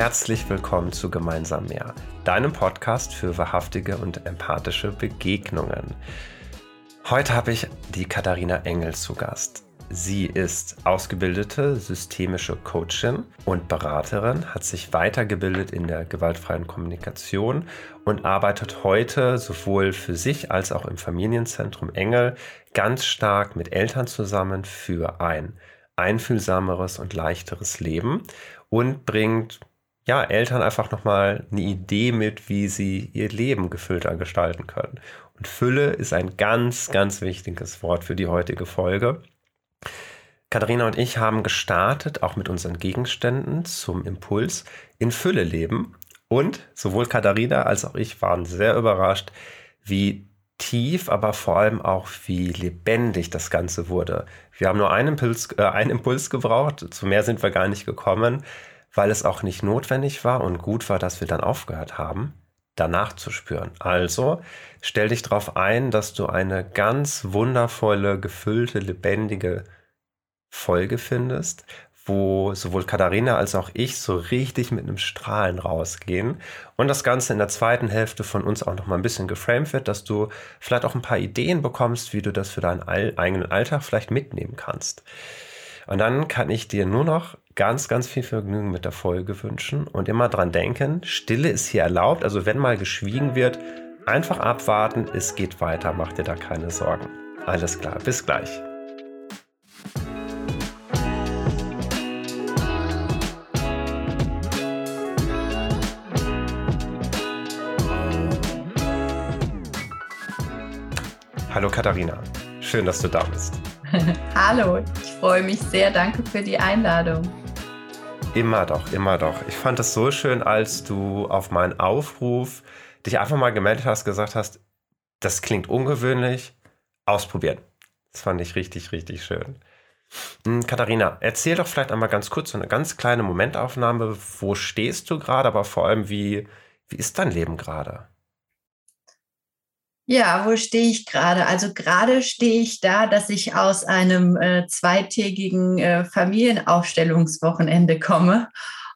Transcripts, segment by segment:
Herzlich willkommen zu Gemeinsam mehr, deinem Podcast für wahrhaftige und empathische Begegnungen. Heute habe ich die Katharina Engel zu Gast. Sie ist ausgebildete systemische Coachin und Beraterin, hat sich weitergebildet in der gewaltfreien Kommunikation und arbeitet heute sowohl für sich als auch im Familienzentrum Engel ganz stark mit Eltern zusammen für ein einfühlsameres und leichteres Leben und bringt ja, Eltern einfach nochmal eine Idee mit, wie sie ihr Leben gefüllter gestalten können. Und Fülle ist ein ganz, ganz wichtiges Wort für die heutige Folge. Katharina und ich haben gestartet, auch mit unseren Gegenständen zum Impuls in Fülle leben. Und sowohl Katharina als auch ich waren sehr überrascht, wie tief, aber vor allem auch wie lebendig das Ganze wurde. Wir haben nur einen Impuls, äh, einen Impuls gebraucht, zu mehr sind wir gar nicht gekommen, weil es auch nicht notwendig war und gut war, dass wir dann aufgehört haben, danach zu spüren. Also stell dich darauf ein, dass du eine ganz wundervolle, gefüllte, lebendige Folge findest, wo sowohl Katharina als auch ich so richtig mit einem Strahlen rausgehen und das Ganze in der zweiten Hälfte von uns auch noch mal ein bisschen geframed wird, dass du vielleicht auch ein paar Ideen bekommst, wie du das für deinen eigenen Alltag vielleicht mitnehmen kannst. Und dann kann ich dir nur noch ganz, ganz viel Vergnügen mit der Folge wünschen und immer dran denken, Stille ist hier erlaubt, also wenn mal geschwiegen wird, einfach abwarten, es geht weiter, mach dir da keine Sorgen. Alles klar, bis gleich. Hallo Katharina, schön, dass du da bist. Hallo, ich freue mich sehr. Danke für die Einladung. Immer doch, immer doch. Ich fand es so schön, als du auf meinen Aufruf dich einfach mal gemeldet hast, gesagt hast, das klingt ungewöhnlich, ausprobieren. Das fand ich richtig, richtig schön. Hm, Katharina, erzähl doch vielleicht einmal ganz kurz so eine ganz kleine Momentaufnahme. Wo stehst du gerade, aber vor allem, wie, wie ist dein Leben gerade? Ja, wo stehe ich gerade? Also gerade stehe ich da, dass ich aus einem äh, zweitägigen äh, Familienaufstellungswochenende komme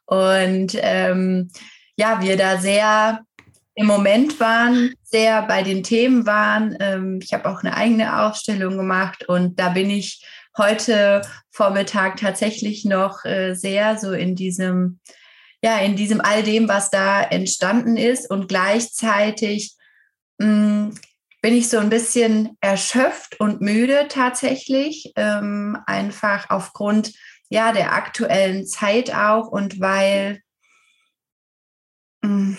und ähm, ja, wir da sehr im Moment waren, sehr bei den Themen waren. Ähm, ich habe auch eine eigene Ausstellung gemacht und da bin ich heute Vormittag tatsächlich noch äh, sehr so in diesem, ja, in diesem all dem, was da entstanden ist und gleichzeitig Mm, bin ich so ein bisschen erschöpft und müde tatsächlich, ähm, einfach aufgrund ja der aktuellen Zeit auch und weil mm,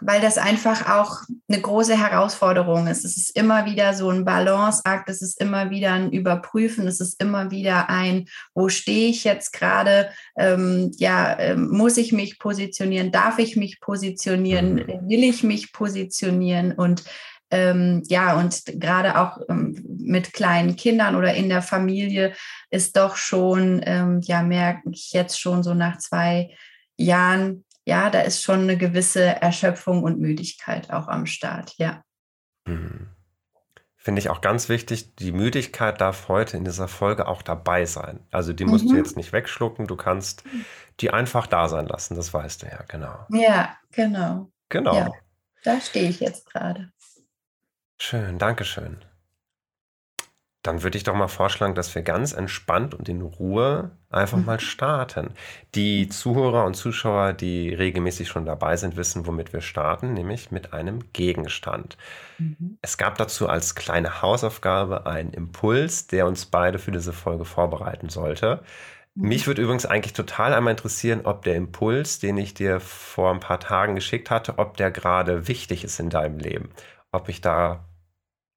weil das einfach auch eine große Herausforderung ist. Es ist immer wieder so ein Balanceakt, es ist immer wieder ein Überprüfen, es ist immer wieder ein, wo stehe ich jetzt gerade? Ähm, ja, ähm, muss ich mich positionieren? Darf ich mich positionieren? Mhm. Will ich mich positionieren? Und ähm, ja, und gerade auch ähm, mit kleinen Kindern oder in der Familie ist doch schon, ähm, ja, merke ich jetzt schon so nach zwei Jahren, ja, da ist schon eine gewisse Erschöpfung und Müdigkeit auch am Start, ja. Mhm. Finde ich auch ganz wichtig, die Müdigkeit darf heute in dieser Folge auch dabei sein. Also die musst mhm. du jetzt nicht wegschlucken, du kannst die einfach da sein lassen, das weißt du ja, genau. Ja, genau. Genau. Ja, da stehe ich jetzt gerade. Schön, danke schön. Dann würde ich doch mal vorschlagen, dass wir ganz entspannt und in Ruhe einfach mal mhm. starten. Die Zuhörer und Zuschauer, die regelmäßig schon dabei sind, wissen, womit wir starten, nämlich mit einem Gegenstand. Mhm. Es gab dazu als kleine Hausaufgabe einen Impuls, der uns beide für diese Folge vorbereiten sollte. Mhm. Mich würde übrigens eigentlich total einmal interessieren, ob der Impuls, den ich dir vor ein paar Tagen geschickt hatte, ob der gerade wichtig ist in deinem Leben ob ich da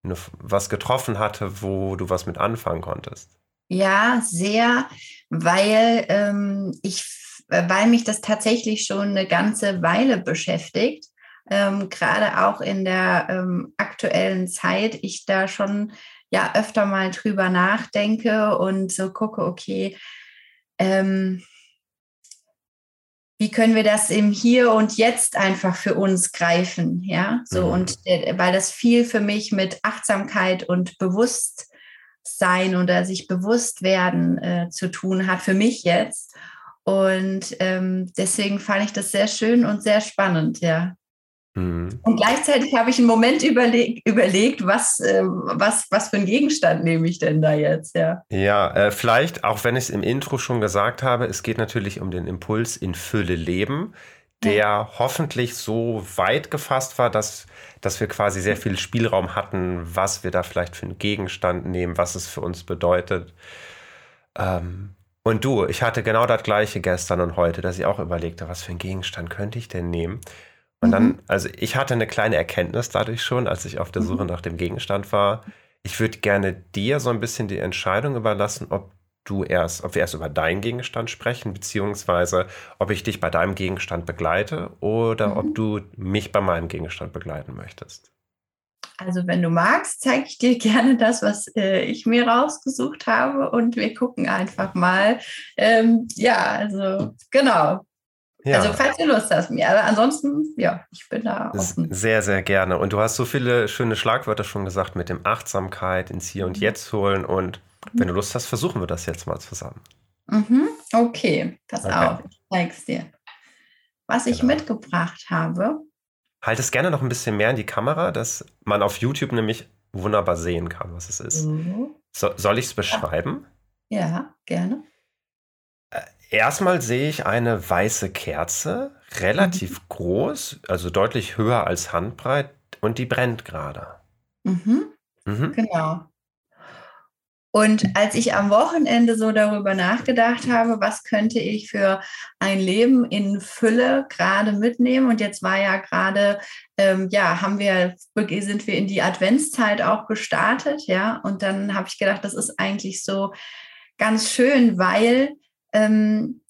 eine, was getroffen hatte, wo du was mit anfangen konntest. Ja, sehr, weil ähm, ich, weil mich das tatsächlich schon eine ganze Weile beschäftigt. Ähm, gerade auch in der ähm, aktuellen Zeit, ich da schon ja öfter mal drüber nachdenke und so gucke, okay, ähm, wie können wir das im Hier und Jetzt einfach für uns greifen, ja, so mhm. und äh, weil das viel für mich mit Achtsamkeit und Bewusstsein oder sich bewusst werden äh, zu tun hat für mich jetzt Und ähm, deswegen fand ich das sehr schön und sehr spannend, ja. Mhm. Und gleichzeitig habe ich einen Moment überleg überlegt, was, äh, was, was für einen Gegenstand nehme ich denn da jetzt, ja. Ja, äh, vielleicht, auch wenn ich es im Intro schon gesagt habe, es geht natürlich um den Impuls in Fülle leben, der ja. hoffentlich so weit gefasst war, dass, dass wir quasi sehr viel Spielraum hatten, was wir da vielleicht für einen Gegenstand nehmen, was es für uns bedeutet. Ähm, und du, ich hatte genau das gleiche gestern und heute, dass ich auch überlegte, was für einen Gegenstand könnte ich denn nehmen? Und mhm. dann, also ich hatte eine kleine Erkenntnis dadurch schon, als ich auf der Suche mhm. nach dem Gegenstand war. Ich würde gerne dir so ein bisschen die Entscheidung überlassen, ob du erst, ob wir erst über deinen Gegenstand sprechen, beziehungsweise ob ich dich bei deinem Gegenstand begleite oder mhm. ob du mich bei meinem Gegenstand begleiten möchtest. Also wenn du magst, zeige ich dir gerne das, was äh, ich mir rausgesucht habe und wir gucken einfach mal. Ähm, ja, also genau. Ja. Also falls du Lust hast, mir. Aber ansonsten, ja, ich bin da offen. Sehr, sehr gerne. Und du hast so viele schöne Schlagwörter schon gesagt mit dem Achtsamkeit ins Hier und mhm. Jetzt holen. Und wenn du Lust hast, versuchen wir das jetzt mal zusammen. Mhm. Okay, pass okay. auf, ich zeig's dir. Was ich genau. mitgebracht habe. Halt es gerne noch ein bisschen mehr in die Kamera, dass man auf YouTube nämlich wunderbar sehen kann, was es ist. Mhm. So, soll ich es beschreiben? Ja, gerne. Erstmal sehe ich eine weiße Kerze, relativ mhm. groß, also deutlich höher als handbreit und die brennt gerade. Mhm. Mhm. Genau. Und als ich am Wochenende so darüber nachgedacht habe, was könnte ich für ein Leben in Fülle gerade mitnehmen, und jetzt war ja gerade, ähm, ja, haben wir, sind wir in die Adventszeit auch gestartet, ja, und dann habe ich gedacht, das ist eigentlich so ganz schön, weil ähm,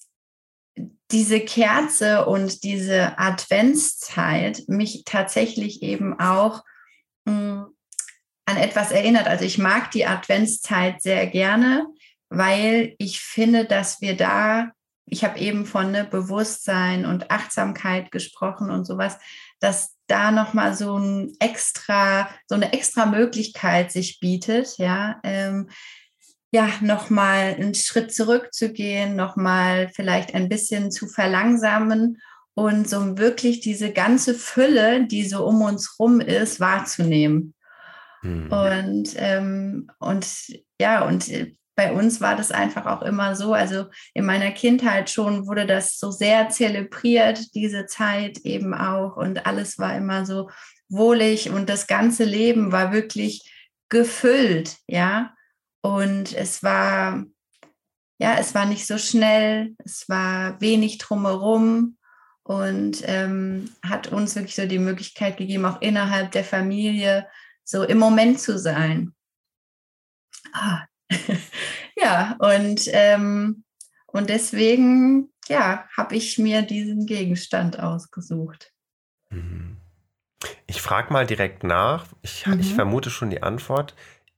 diese Kerze und diese Adventszeit mich tatsächlich eben auch mh, hm, an etwas erinnert. Also ich mag die Adventszeit sehr gerne, weil ich finde, dass wir da, ich habe eben von ne, Bewusstsein und Achtsamkeit gesprochen und sowas, dass da nochmal so ein extra, so eine extra Möglichkeit sich bietet, ja, ähm, ja, nochmal einen Schritt zurückzugehen, nochmal vielleicht ein bisschen zu verlangsamen und so wirklich diese ganze Fülle, die so um uns rum ist, wahrzunehmen. Mhm. Und, ähm, und ja, und bei uns war das einfach auch immer so, also in meiner Kindheit schon wurde das so sehr zelebriert, diese Zeit eben auch und alles war immer so wohlig und das ganze Leben war wirklich gefüllt, ja. Und es war, ja, es war nicht so schnell, es war wenig drumherum und ähm, hat uns wirklich so die Möglichkeit gegeben, auch innerhalb der Familie so im Moment zu sein. Ah. ja, und, ähm, und deswegen, ja, habe ich mir diesen Gegenstand ausgesucht. Mhm. Ich frage mal direkt nach. Ich, mhm. ich vermute schon die Antwort.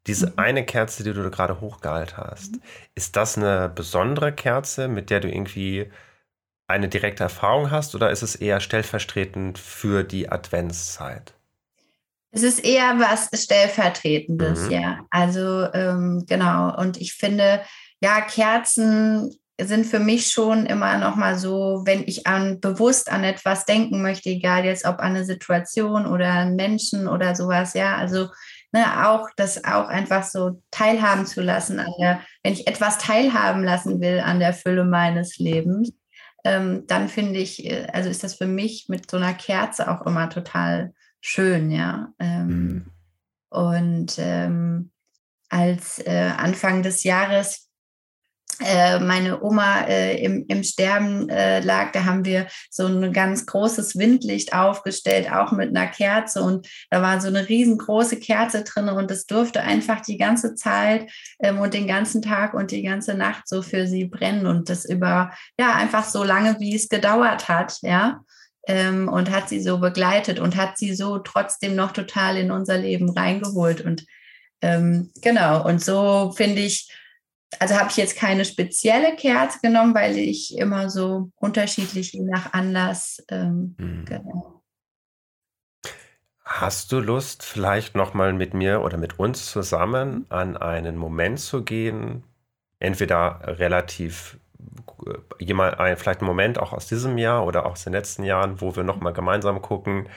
Diese eine Kerze, die du gerade hochgehalten hast, mhm. ist das eine besondere Kerze, mit der du irgendwie eine direkte Erfahrung hast oder ist es eher stellvertretend für die Adventszeit? Es ist eher was Stellvertretendes, mhm. ja. Also ähm, genau. Und ich finde, ja, Kerzen sind für mich schon immer noch mal so, wenn ich an bewusst an etwas denken möchte, egal jetzt ob an eine Situation oder einen Menschen oder sowas, ja. Also ne, auch das auch einfach so teilhaben zu lassen an der, wenn ich etwas teilhaben lassen will an der Fülle meines Lebens, ähm, dann finde ich, äh, also ist das für mich mit so einer Kerze auch immer total schön, ja. Ähm, mhm. Und ähm, als äh, Anfang des Jahres meine Oma äh, im, im Sterben äh, lag, da haben wir so ein ganz großes Windlicht aufgestellt, auch mit einer Kerze. Und da war so eine riesengroße Kerze drin und es durfte einfach die ganze Zeit ähm, und den ganzen Tag und die ganze Nacht so für sie brennen und das über, ja, einfach so lange, wie es gedauert hat, ja. Ähm, und hat sie so begleitet und hat sie so trotzdem noch total in unser Leben reingeholt. Und ähm, genau, und so finde ich, also habe ich jetzt keine spezielle Kerze genommen, weil ich immer so unterschiedlich je nach Anlass. Ähm, mhm. genau. Hast du Lust, vielleicht nochmal mit mir oder mit uns zusammen an einen Moment zu gehen, entweder relativ äh, jemand, ein, vielleicht einen Moment auch aus diesem Jahr oder auch aus den letzten Jahren, wo wir nochmal gemeinsam gucken,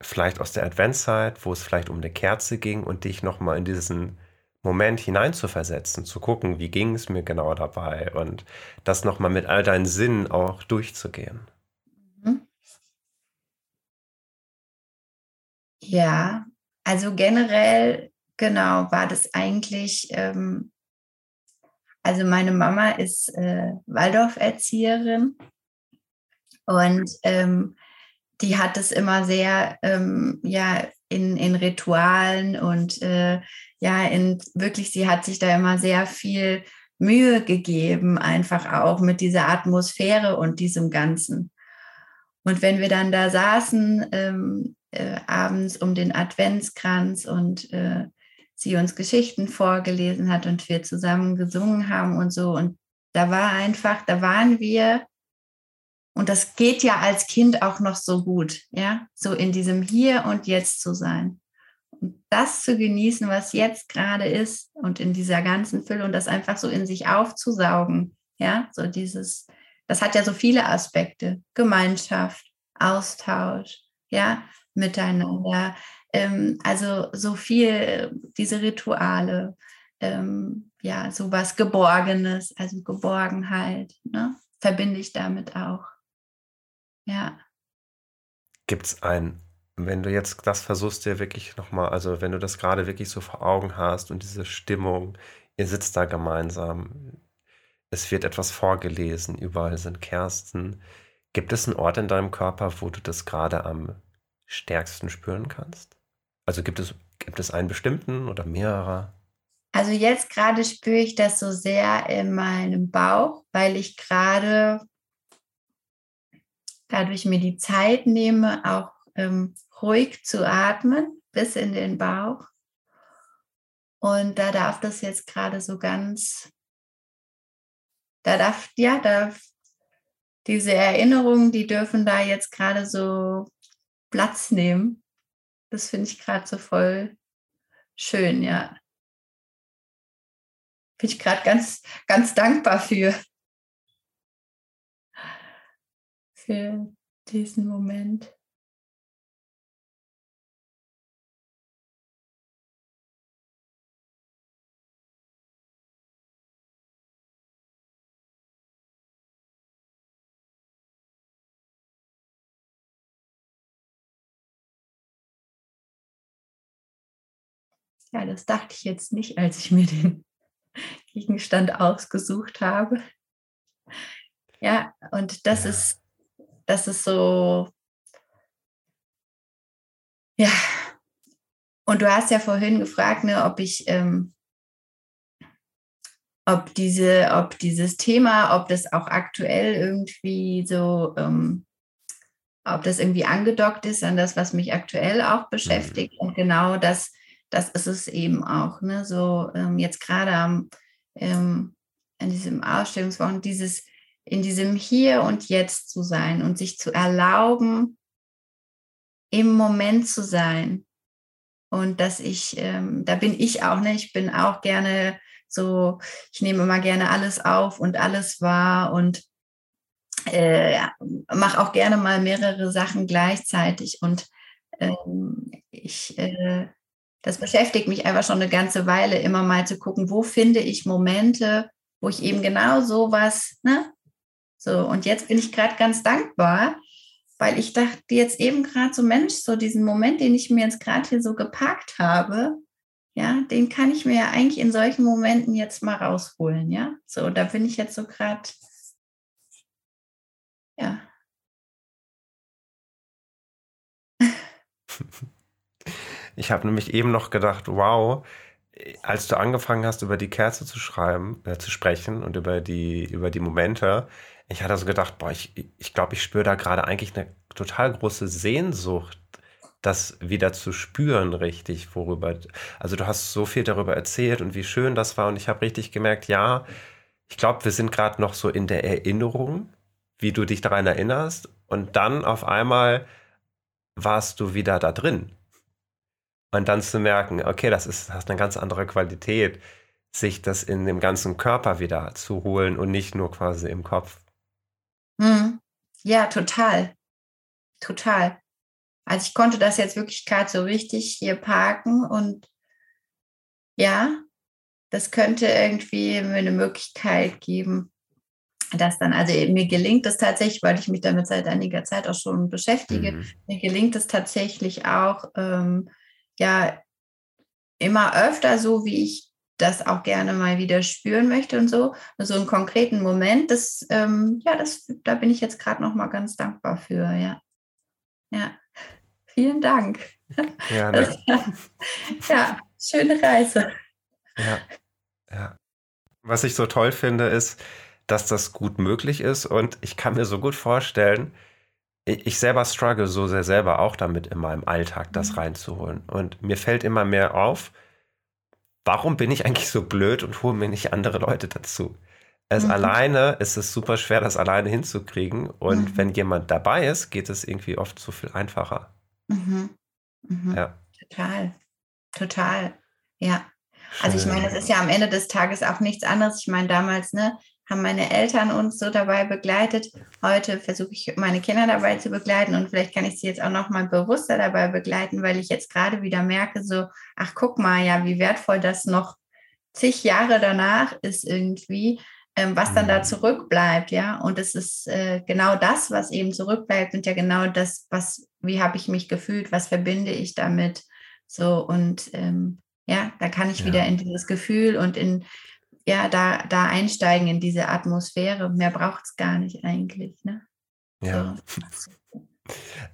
vielleicht aus der Adventszeit, wo es vielleicht um eine Kerze ging und dich nochmal in diesen Moment hineinzuversetzen, zu gucken, wie ging es mir genau dabei und das nochmal mit all deinen Sinnen auch durchzugehen. Mhm. Ja, also generell, genau, war das eigentlich, ähm, also meine Mama ist äh, Waldorf-Erzieherin und ähm, die hat es immer sehr, ähm, ja, in, in Ritualen und äh, ja, in wirklich, sie hat sich da immer sehr viel Mühe gegeben, einfach auch mit dieser Atmosphäre und diesem Ganzen. Und wenn wir dann da saßen, ähm, äh, abends um den Adventskranz und äh, sie uns Geschichten vorgelesen hat und wir zusammen gesungen haben und so. Und da war einfach, da waren wir, und das geht ja als Kind auch noch so gut, ja, so in diesem Hier und Jetzt zu sein. Und das zu genießen, was jetzt gerade ist und in dieser ganzen Fülle und das einfach so in sich aufzusaugen, ja, so dieses, das hat ja so viele Aspekte, Gemeinschaft, Austausch, ja, miteinander. Ähm, also so viel, diese Rituale, ähm, ja, so was Geborgenes, also Geborgenheit, ne, verbinde ich damit auch. Ja. Gibt es ein, wenn du jetzt das versuchst, dir wirklich nochmal, also wenn du das gerade wirklich so vor Augen hast und diese Stimmung, ihr sitzt da gemeinsam, es wird etwas vorgelesen, überall sind Kerzen. Gibt es einen Ort in deinem Körper, wo du das gerade am stärksten spüren kannst? Also gibt es, gibt es einen bestimmten oder mehrere? Also jetzt gerade spüre ich das so sehr in meinem Bauch, weil ich gerade dadurch mir die Zeit nehme, auch ähm, ruhig zu atmen bis in den Bauch. Und da darf das jetzt gerade so ganz, da darf, ja, darf diese Erinnerungen, die dürfen da jetzt gerade so Platz nehmen. Das finde ich gerade so voll schön, ja. Bin ich gerade ganz, ganz dankbar für. Für diesen Moment. Ja, das dachte ich jetzt nicht, als ich mir den Gegenstand ausgesucht habe. Ja, und das ja. ist, das ist so, ja. Und du hast ja vorhin gefragt, ne, ob ich, ähm, ob diese, ob dieses Thema, ob das auch aktuell irgendwie so, ähm, ob das irgendwie angedockt ist an das, was mich aktuell auch mhm. beschäftigt. Und genau das das ist es eben auch. Ne? So ähm, jetzt gerade am ähm, an diesem Ausstellungswochen, dieses in diesem Hier und Jetzt zu sein und sich zu erlauben, im Moment zu sein. Und dass ich, ähm, da bin ich auch, ne? Ich bin auch gerne so, ich nehme immer gerne alles auf und alles wahr und äh, mache auch gerne mal mehrere Sachen gleichzeitig. Und ähm, ich äh, das beschäftigt mich einfach schon eine ganze Weile, immer mal zu gucken, wo finde ich Momente, wo ich eben genau sowas, ne? So, und jetzt bin ich gerade ganz dankbar, weil ich dachte jetzt eben gerade so, Mensch, so diesen Moment, den ich mir jetzt gerade hier so gepackt habe, ja, den kann ich mir ja eigentlich in solchen Momenten jetzt mal rausholen, ja. So, da bin ich jetzt so gerade, ja. Ich habe nämlich eben noch gedacht, wow, als du angefangen hast, über die Kerze zu schreiben, äh, zu sprechen und über die, über die Momente, ich hatte so gedacht, boah, ich, ich glaube, ich spüre da gerade eigentlich eine total große Sehnsucht, das wieder zu spüren, richtig, worüber. Also du hast so viel darüber erzählt und wie schön das war. Und ich habe richtig gemerkt, ja, ich glaube, wir sind gerade noch so in der Erinnerung, wie du dich daran erinnerst. Und dann auf einmal warst du wieder da drin. Und dann zu merken, okay, das ist, das hat eine ganz andere Qualität. sich das in dem ganzen Körper wieder zu holen und nicht nur quasi im Kopf. Mhm. Ja, total. Total. Also ich konnte das jetzt wirklich gerade so richtig hier parken und ja, das könnte irgendwie mir eine Möglichkeit geben, dass dann, also mir gelingt es tatsächlich, weil ich mich damit seit einiger Zeit auch schon beschäftige, mhm. mir gelingt es tatsächlich auch, ähm, ja, immer öfter so, wie ich das auch gerne mal wieder spüren möchte und so. So einen konkreten Moment, das, ähm, ja, das, da bin ich jetzt gerade noch mal ganz dankbar für, ja. Ja, vielen Dank. Gerne. Das, ja, schöne Reise. Ja, ja. Was ich so toll finde, ist, dass das gut möglich ist und ich kann mir so gut vorstellen, ich selber struggle so sehr selber auch damit in meinem Alltag, das mhm. reinzuholen. Und mir fällt immer mehr auf, warum bin ich eigentlich so blöd und hole mir nicht andere Leute dazu? Es mhm. alleine ist es super schwer, das alleine hinzukriegen. Und mhm. wenn jemand dabei ist, geht es irgendwie oft so viel einfacher. Mhm. mhm. Ja. Total. Total. Ja. Also ich meine, es ist ja am Ende des Tages auch nichts anderes. Ich meine, damals, ne, haben meine Eltern uns so dabei begleitet. Heute versuche ich meine Kinder dabei zu begleiten und vielleicht kann ich sie jetzt auch noch mal bewusster dabei begleiten, weil ich jetzt gerade wieder merke, so, ach guck mal, ja, wie wertvoll das noch zig Jahre danach ist irgendwie, ähm, was dann da mhm. zurückbleibt, ja. Und es ist äh, genau das, was eben zurückbleibt und ja genau das, was, wie habe ich mich gefühlt, was verbinde ich damit, so und ähm, ja, da kann ich ja. wieder in dieses Gefühl und in ja, da, da einsteigen in diese Atmosphäre. Mehr braucht es gar nicht eigentlich. Ne? Ja. So.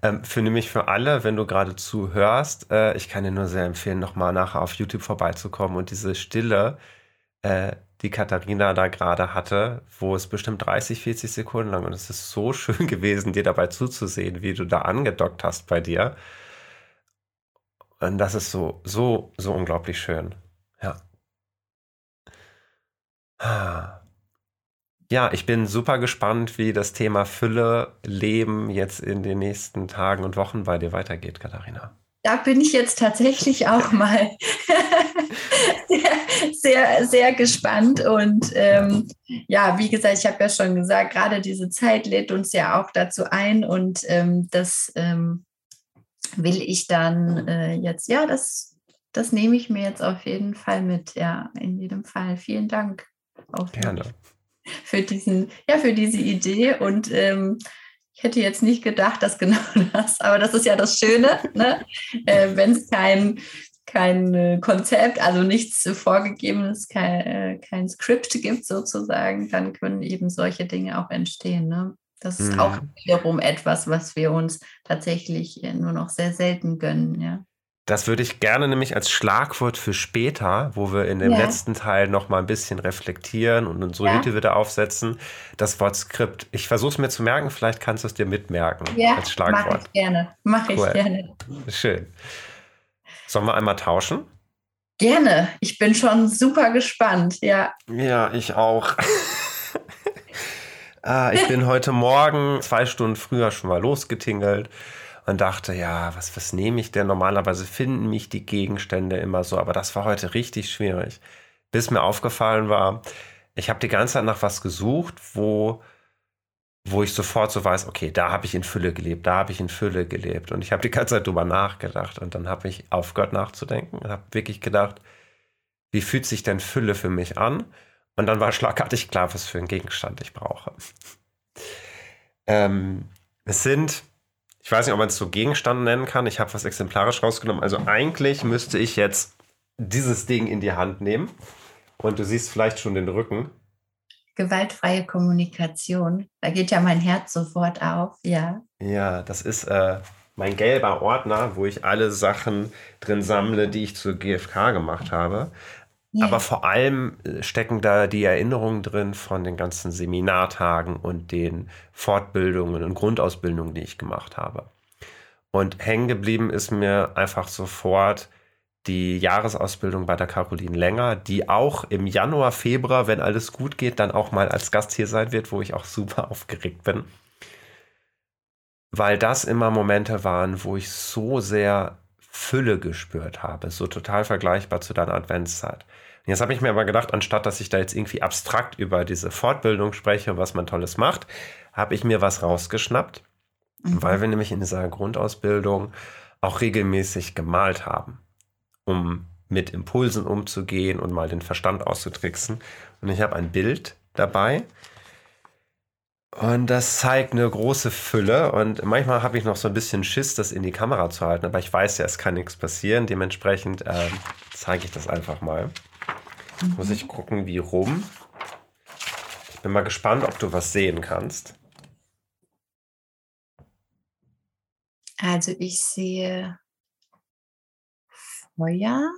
Ähm, für nämlich für alle, wenn du gerade zuhörst, äh, ich kann dir nur sehr empfehlen, nochmal nachher auf YouTube vorbeizukommen und diese Stille, äh, die Katharina da gerade hatte, wo es bestimmt 30, 40 Sekunden lang und es ist so schön gewesen, dir dabei zuzusehen, wie du da angedockt hast bei dir. Und das ist so, so, so unglaublich schön. Ja. Ja, ich bin super gespannt, wie das Thema Fülle, Leben jetzt in den nächsten Tagen und Wochen bei dir weitergeht, Katharina. Da bin ich jetzt tatsächlich auch mal sehr, sehr, sehr gespannt. Und ähm, ja, wie gesagt, ich habe ja schon gesagt, gerade diese Zeit lädt uns ja auch dazu ein. Und ähm, das ähm, will ich dann äh, jetzt, ja, das, das nehme ich mir jetzt auf jeden Fall mit. Ja, in jedem Fall. Vielen Dank. Auch Gerne. Für, diesen, ja, für diese Idee. Und ähm, ich hätte jetzt nicht gedacht, dass genau das, aber das ist ja das Schöne, ne? äh, wenn es kein, kein äh, Konzept, also nichts vorgegebenes, kein, äh, kein Skript gibt sozusagen, dann können eben solche Dinge auch entstehen. Ne? Das ist mhm. auch wiederum etwas, was wir uns tatsächlich äh, nur noch sehr selten gönnen, ja. Das würde ich gerne nämlich als Schlagwort für später, wo wir in dem ja. letzten Teil noch mal ein bisschen reflektieren und unsere ja. Hüte wieder aufsetzen, das Wort Skript. Ich versuche es mir zu merken, vielleicht kannst du es dir mitmerken ja, als Schlagwort. Mache ich gerne. Mache cool. ich gerne. Schön. Sollen wir einmal tauschen? Gerne. Ich bin schon super gespannt, ja. Ja, ich auch. ah, ich bin heute Morgen zwei Stunden früher schon mal losgetingelt und dachte, ja, was, was nehme ich denn? Normalerweise finden mich die Gegenstände immer so, aber das war heute richtig schwierig. Bis mir aufgefallen war, ich habe die ganze Zeit nach was gesucht, wo, wo ich sofort so weiß, okay, da habe ich in Fülle gelebt, da habe ich in Fülle gelebt. Und ich habe die ganze Zeit drüber nachgedacht und dann habe ich aufgehört nachzudenken und habe wirklich gedacht, wie fühlt sich denn Fülle für mich an? Und dann war schlagartig klar, was für einen Gegenstand ich brauche. ähm, es sind ich weiß nicht, ob man es so Gegenstand nennen kann. Ich habe was exemplarisch rausgenommen. Also eigentlich müsste ich jetzt dieses Ding in die Hand nehmen. Und du siehst vielleicht schon den Rücken. Gewaltfreie Kommunikation. Da geht ja mein Herz sofort auf, ja. Ja, das ist äh, mein gelber Ordner, wo ich alle Sachen drin sammle, die ich zur GfK gemacht habe. Aber vor allem äh, stecken da die Erinnerungen drin von den ganzen Seminartagen und den Fortbildungen und Grundausbildungen, die ich gemacht habe. Und hängen geblieben ist mir einfach sofort die Jahresausbildung bei der Caroline Länger, die auch im Januar, Februar, wenn alles gut geht, dann auch mal als Gast hier sein wird, wo ich auch super aufgeregt bin. Weil das immer Momente waren, wo ich so sehr Fülle gespürt habe, so total vergleichbar zu deiner Adventszeit. Und jetzt habe ich mir aber gedacht, anstatt dass ich da jetzt irgendwie abstrakt über diese Fortbildung spreche, was man Tolles macht, habe ich mir was rausgeschnappt, mhm. weil wir nämlich in dieser Grundausbildung auch regelmäßig gemalt haben, um mit Impulsen umzugehen und mal den Verstand auszutricksen. Und ich habe ein Bild dabei. Und das zeigt eine große Fülle. Und manchmal habe ich noch so ein bisschen Schiss, das in die Kamera zu halten. Aber ich weiß ja, es kann nichts passieren. Dementsprechend äh, zeige ich das einfach mal. Muss ich gucken, wie rum. Ich bin mal gespannt, ob du was sehen kannst. Also ich sehe Feuer.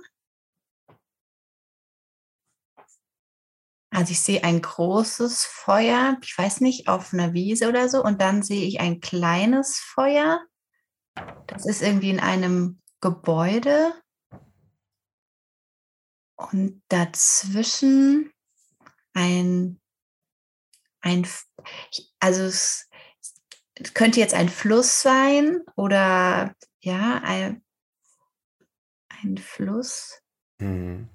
Also ich sehe ein großes Feuer, ich weiß nicht, auf einer Wiese oder so. Und dann sehe ich ein kleines Feuer. Das ist irgendwie in einem Gebäude. Und dazwischen ein, ein also es, es könnte jetzt ein Fluss sein oder ja, ein, ein Fluss. Hm.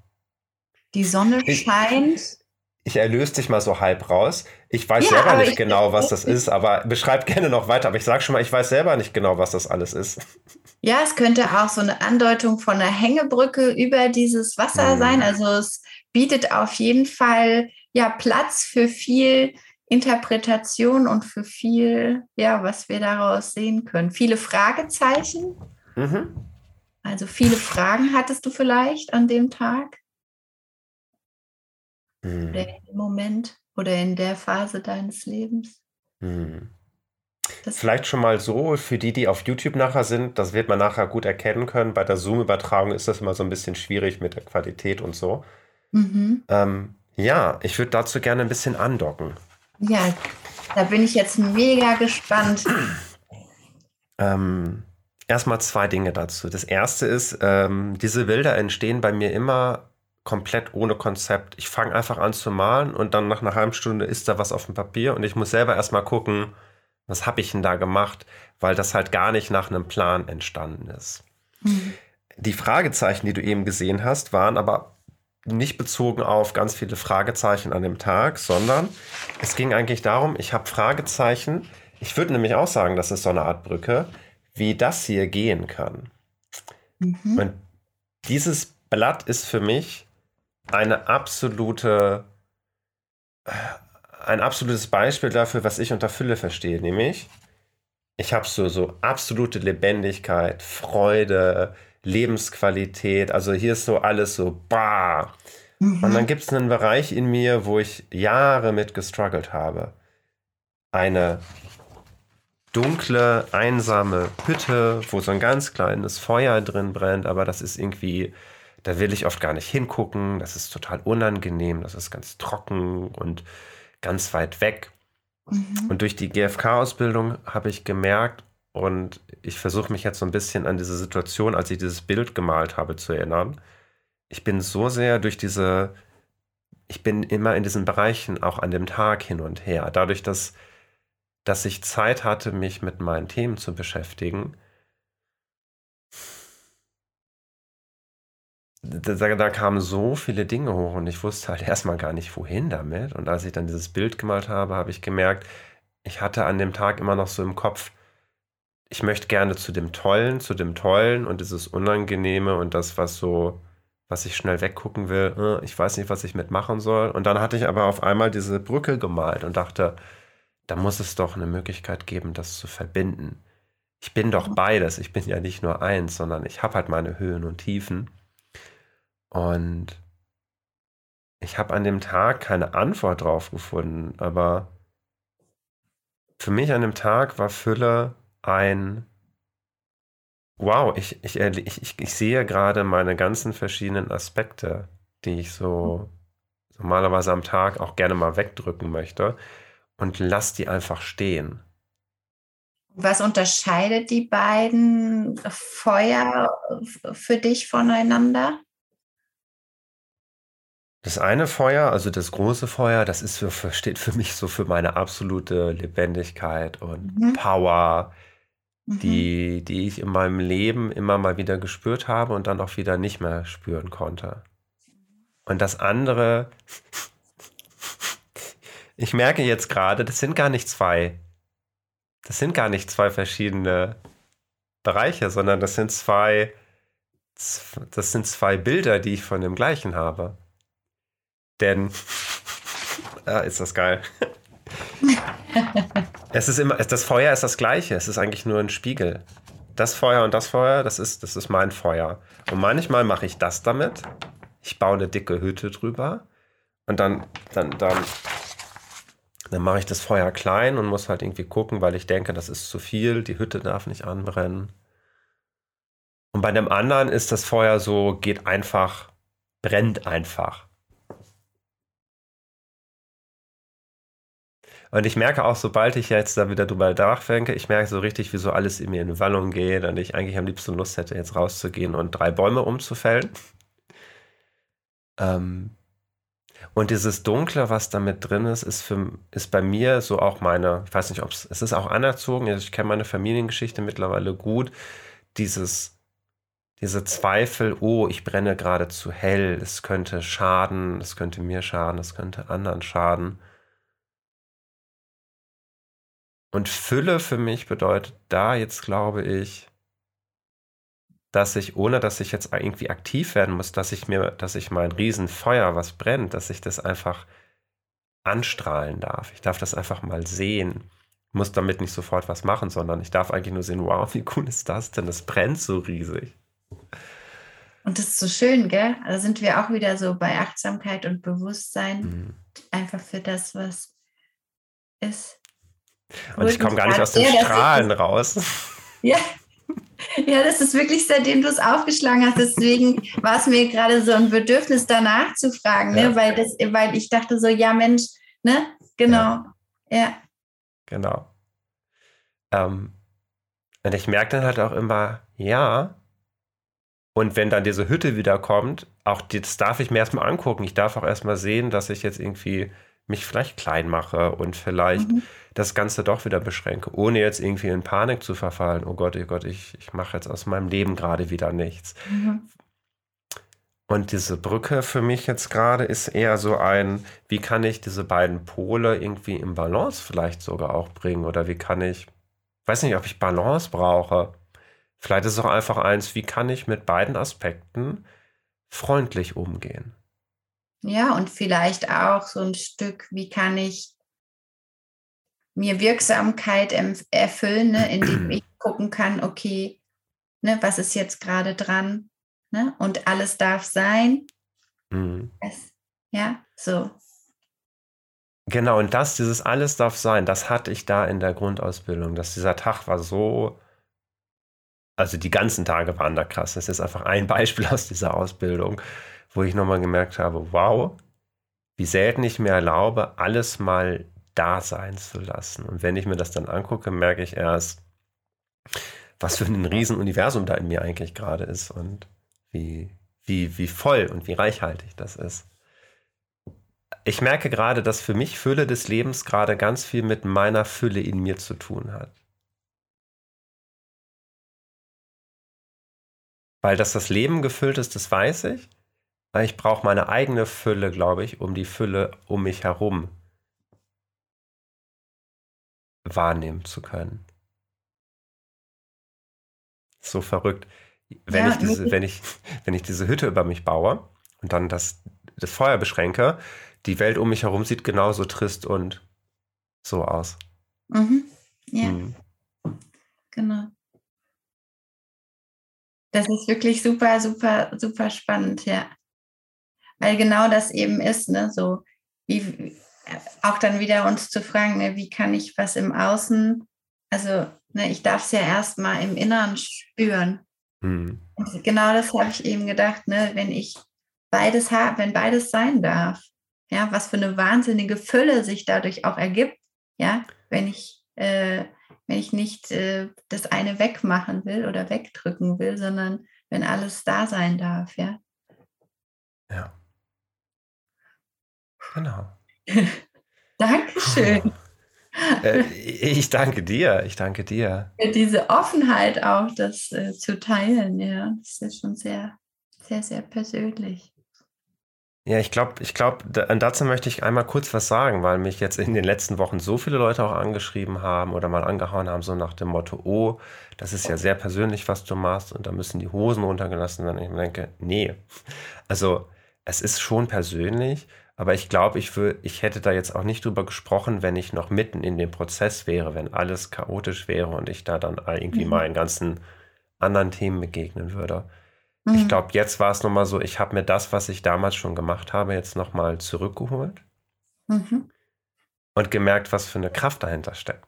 Die Sonne scheint ich erlöse dich mal so halb raus. Ich weiß ja, selber nicht genau, was das ist, aber beschreib gerne noch weiter. Aber ich sage schon mal, ich weiß selber nicht genau, was das alles ist. Ja, es könnte auch so eine Andeutung von einer Hängebrücke über dieses Wasser mhm. sein. Also es bietet auf jeden Fall ja Platz für viel Interpretation und für viel, ja, was wir daraus sehen können. Viele Fragezeichen. Mhm. Also viele Fragen hattest du vielleicht an dem Tag? Mhm. Oder im Moment oder in der Phase deines Lebens. Mhm. Vielleicht schon mal so, für die, die auf YouTube nachher sind, das wird man nachher gut erkennen können. Bei der Zoom-Übertragung ist das immer so ein bisschen schwierig mit der Qualität und so. Mhm. Ähm, ja, ich würde dazu gerne ein bisschen andocken. Ja, da bin ich jetzt mega gespannt. Ähm, erstmal zwei Dinge dazu. Das erste ist, ähm, diese Bilder entstehen bei mir immer komplett ohne Konzept. Ich fange einfach an zu malen und dann nach einer halben Stunde ist da was auf dem Papier und ich muss selber erstmal gucken, was habe ich denn da gemacht, weil das halt gar nicht nach einem Plan entstanden ist. Mhm. Die Fragezeichen, die du eben gesehen hast, waren aber nicht bezogen auf ganz viele Fragezeichen an dem Tag, sondern es ging eigentlich darum, ich habe Fragezeichen. Ich würde nämlich auch sagen, das ist so eine Art Brücke, wie das hier gehen kann. Mhm. Und dieses Blatt ist für mich eine absolute, ein absolutes Beispiel dafür, was ich unter Fülle verstehe. Nämlich, ich habe so, so absolute Lebendigkeit, Freude, Lebensqualität. Also hier ist so alles so, bah. Mhm. Und dann gibt es einen Bereich in mir, wo ich Jahre mit gestruggelt habe. Eine dunkle, einsame Hütte, wo so ein ganz kleines Feuer drin brennt, aber das ist irgendwie da will ich oft gar nicht hingucken. Das ist total unangenehm. Das ist ganz trocken und ganz weit weg. Mhm. Und durch die GFK-Ausbildung habe ich gemerkt, und ich versuche mich jetzt so ein bisschen an diese Situation, als ich dieses Bild gemalt habe, zu erinnern. Ich bin so sehr durch diese, ich bin immer in diesen Bereichen auch an dem Tag hin und her. Dadurch, dass, dass ich Zeit hatte, mich mit meinen Themen zu beschäftigen, da, da, kamen so viele Dinge hoch und ich wusste halt erstmal gar nicht, wohin damit. Und als ich dann dieses Bild gemalt habe, habe ich gemerkt, ich hatte an dem Tag immer noch so im Kopf, ich möchte gerne zu dem Tollen, zu dem Tollen und dieses Unangenehme und das, was so, was ich schnell weggucken will, äh, ich weiß nicht, was ich mitmachen soll. Und dann hatte ich aber auf einmal diese Brücke gemalt und dachte, da muss es doch eine Möglichkeit geben, das zu verbinden. Ich bin doch beides. Ich bin ja nicht nur eins, sondern ich habe halt meine Höhen und Tiefen. Und ich habe an dem Tag keine Antwort drauf gefunden, aber für mich an dem Tag war Fülle ein Wow, ich, ich, ich, ich sehe gerade meine ganzen verschiedenen Aspekte, die ich so normalerweise am Tag auch gerne mal wegdrücken möchte und lass die einfach stehen. Was unterscheidet die beiden Feuer für dich voneinander? Das eine Feuer, also das große Feuer, das ist für, steht für mich so für meine absolute Lebendigkeit und Mhm. Power. mhm. die, die ich in meinem Leben immer mal wieder gespürt habe und dann auch wieder nicht mehr spüren konnte. Und das andere, ich merke jetzt gerade, das sind gar nicht zwei. Das sind gar nicht zwei verschiedene Bereiche, sondern das sind zwei, das sind zwei Bilder, die ich von dem gleichen habe. Denn, ah, ist das geil. es ist immer, das Feuer ist das gleiche, es ist eigentlich nur ein Spiegel. Das Feuer und das Feuer, das ist, das ist mein Feuer. Und manchmal mache ich das damit. Ich baue eine dicke Hütte drüber. Und dann, dann, dann, dann mache ich das Feuer klein und muss halt irgendwie gucken, weil ich denke, das ist zu viel, die Hütte darf nicht anbrennen. Und bei dem anderen ist das Feuer so, geht einfach, brennt einfach. Und ich merke auch, sobald ich jetzt da wieder drüber nachdenke, ich merke so richtig, wie so alles in mir in Wallung geht und ich eigentlich am liebsten Lust hätte, jetzt rauszugehen und drei Bäume umzufällen. Ähm, und dieses Dunkle, was da mit drin ist, ist, für, ist bei mir so auch meine, ich weiß nicht, ob es, es ist auch anerzogen, ich kenne meine Familiengeschichte mittlerweile gut, dieses, diese Zweifel, oh, ich brenne gerade zu hell, es könnte schaden, es könnte mir schaden, es könnte anderen schaden. Und Fülle für mich bedeutet da jetzt, glaube ich, dass ich, ohne dass ich jetzt irgendwie aktiv werden muss, dass ich mir, dass ich mein Riesenfeuer, was brennt, dass ich das einfach anstrahlen darf. Ich darf das einfach mal sehen. Ich muss damit nicht sofort was machen, sondern ich darf eigentlich nur sehen, wow, wie cool ist das denn? Es brennt so riesig. Und das ist so schön, gell? Also sind wir auch wieder so bei Achtsamkeit und Bewusstsein, mhm. einfach für das, was ist. Und ich komme gar nicht aus den Strahlen raus. Ja. Ja, das ist wirklich, seitdem du es aufgeschlagen hast. Deswegen war es mir gerade so ein Bedürfnis, danach zu fragen, ne? ja. ne? weil, das, weil ich dachte so, ja Mensch, ne? Genau. Ja. ja. Genau. Ähm, und ich merke dann halt auch immer, ja. Und wenn dann diese Hütte wieder kommt, auch das darf ich mir erstmal angucken. Ich darf auch erstmal sehen, dass ich jetzt irgendwie mich vielleicht klein mache und vielleicht mhm. das Ganze doch wieder beschränke, ohne jetzt irgendwie in Panik zu verfallen. Oh Gott, oh Gott, ich, ich mache jetzt aus meinem Leben gerade wieder nichts. Mhm. Und diese Brücke für mich jetzt gerade ist eher so ein, wie kann ich diese beiden Pole irgendwie im Balance vielleicht sogar auch bringen? Oder wie kann ich, weiß nicht, ob ich Balance brauche. Vielleicht ist es auch einfach eins, wie kann ich mit beiden Aspekten freundlich umgehen? Ja, und vielleicht auch so ein Stück, wie kann ich mir Wirksamkeit erfüllen, ne, indem ich gucken kann, okay, ne, was ist jetzt gerade dran? Ne, und alles darf sein. Mhm. Es, ja, so. Genau, und das, dieses alles darf sein, das hatte ich da in der Grundausbildung. Dass dieser Tag war so, also die ganzen Tage waren da krass. Das ist einfach ein Beispiel aus dieser Ausbildung wo ich nochmal gemerkt habe, wow, wie selten ich mir erlaube, alles mal da sein zu lassen. Und wenn ich mir das dann angucke, merke ich erst, was für ein Riesenuniversum da in mir eigentlich gerade ist und wie, wie, wie voll und wie reichhaltig das ist. Ich merke gerade, dass für mich Fülle des Lebens gerade ganz viel mit meiner Fülle in mir zu tun hat. Weil dass das Leben gefüllt ist, das weiß ich. Ich brauche meine eigene Fülle, glaube ich, um die Fülle um mich herum wahrnehmen zu können. So verrückt. Wenn, ja, ich diese, wenn, ich, wenn ich diese Hütte über mich baue und dann das, das Feuer beschränke, die Welt um mich herum sieht genauso trist und so aus. Mhm. Ja. Mhm. Genau. Das ist wirklich super, super, super spannend, ja weil genau das eben ist, ne, so wie auch dann wieder uns zu fragen, ne, wie kann ich was im Außen, also ne, ich darf es ja erstmal im Inneren spüren. Mhm. Und genau das habe ich eben gedacht, ne, wenn ich beides habe, wenn beides sein darf, ja, was für eine wahnsinnige Fülle sich dadurch auch ergibt, ja, wenn ich, äh, wenn ich nicht äh, das eine wegmachen will oder wegdrücken will, sondern wenn alles da sein darf, ja. Ja. Genau. Dankeschön. Äh, ich danke dir, ich danke dir. Diese Offenheit auch, das äh, zu teilen, ja, das ist schon sehr, sehr, sehr persönlich. Ja, ich glaube, ich glaube, dazu möchte ich einmal kurz was sagen, weil mich jetzt in den letzten Wochen so viele Leute auch angeschrieben haben oder mal angehauen haben, so nach dem Motto, oh, das ist ja sehr persönlich, was du machst und da müssen die Hosen runtergelassen werden. Ich denke, nee, also es ist schon persönlich, aber ich glaube, ich, ich hätte da jetzt auch nicht drüber gesprochen, wenn ich noch mitten in dem Prozess wäre, wenn alles chaotisch wäre und ich da dann irgendwie mhm. meinen ganzen anderen Themen begegnen würde. Mhm. Ich glaube, jetzt war es nochmal so, ich habe mir das, was ich damals schon gemacht habe, jetzt nochmal zurückgeholt mhm. und gemerkt, was für eine Kraft dahinter steckt.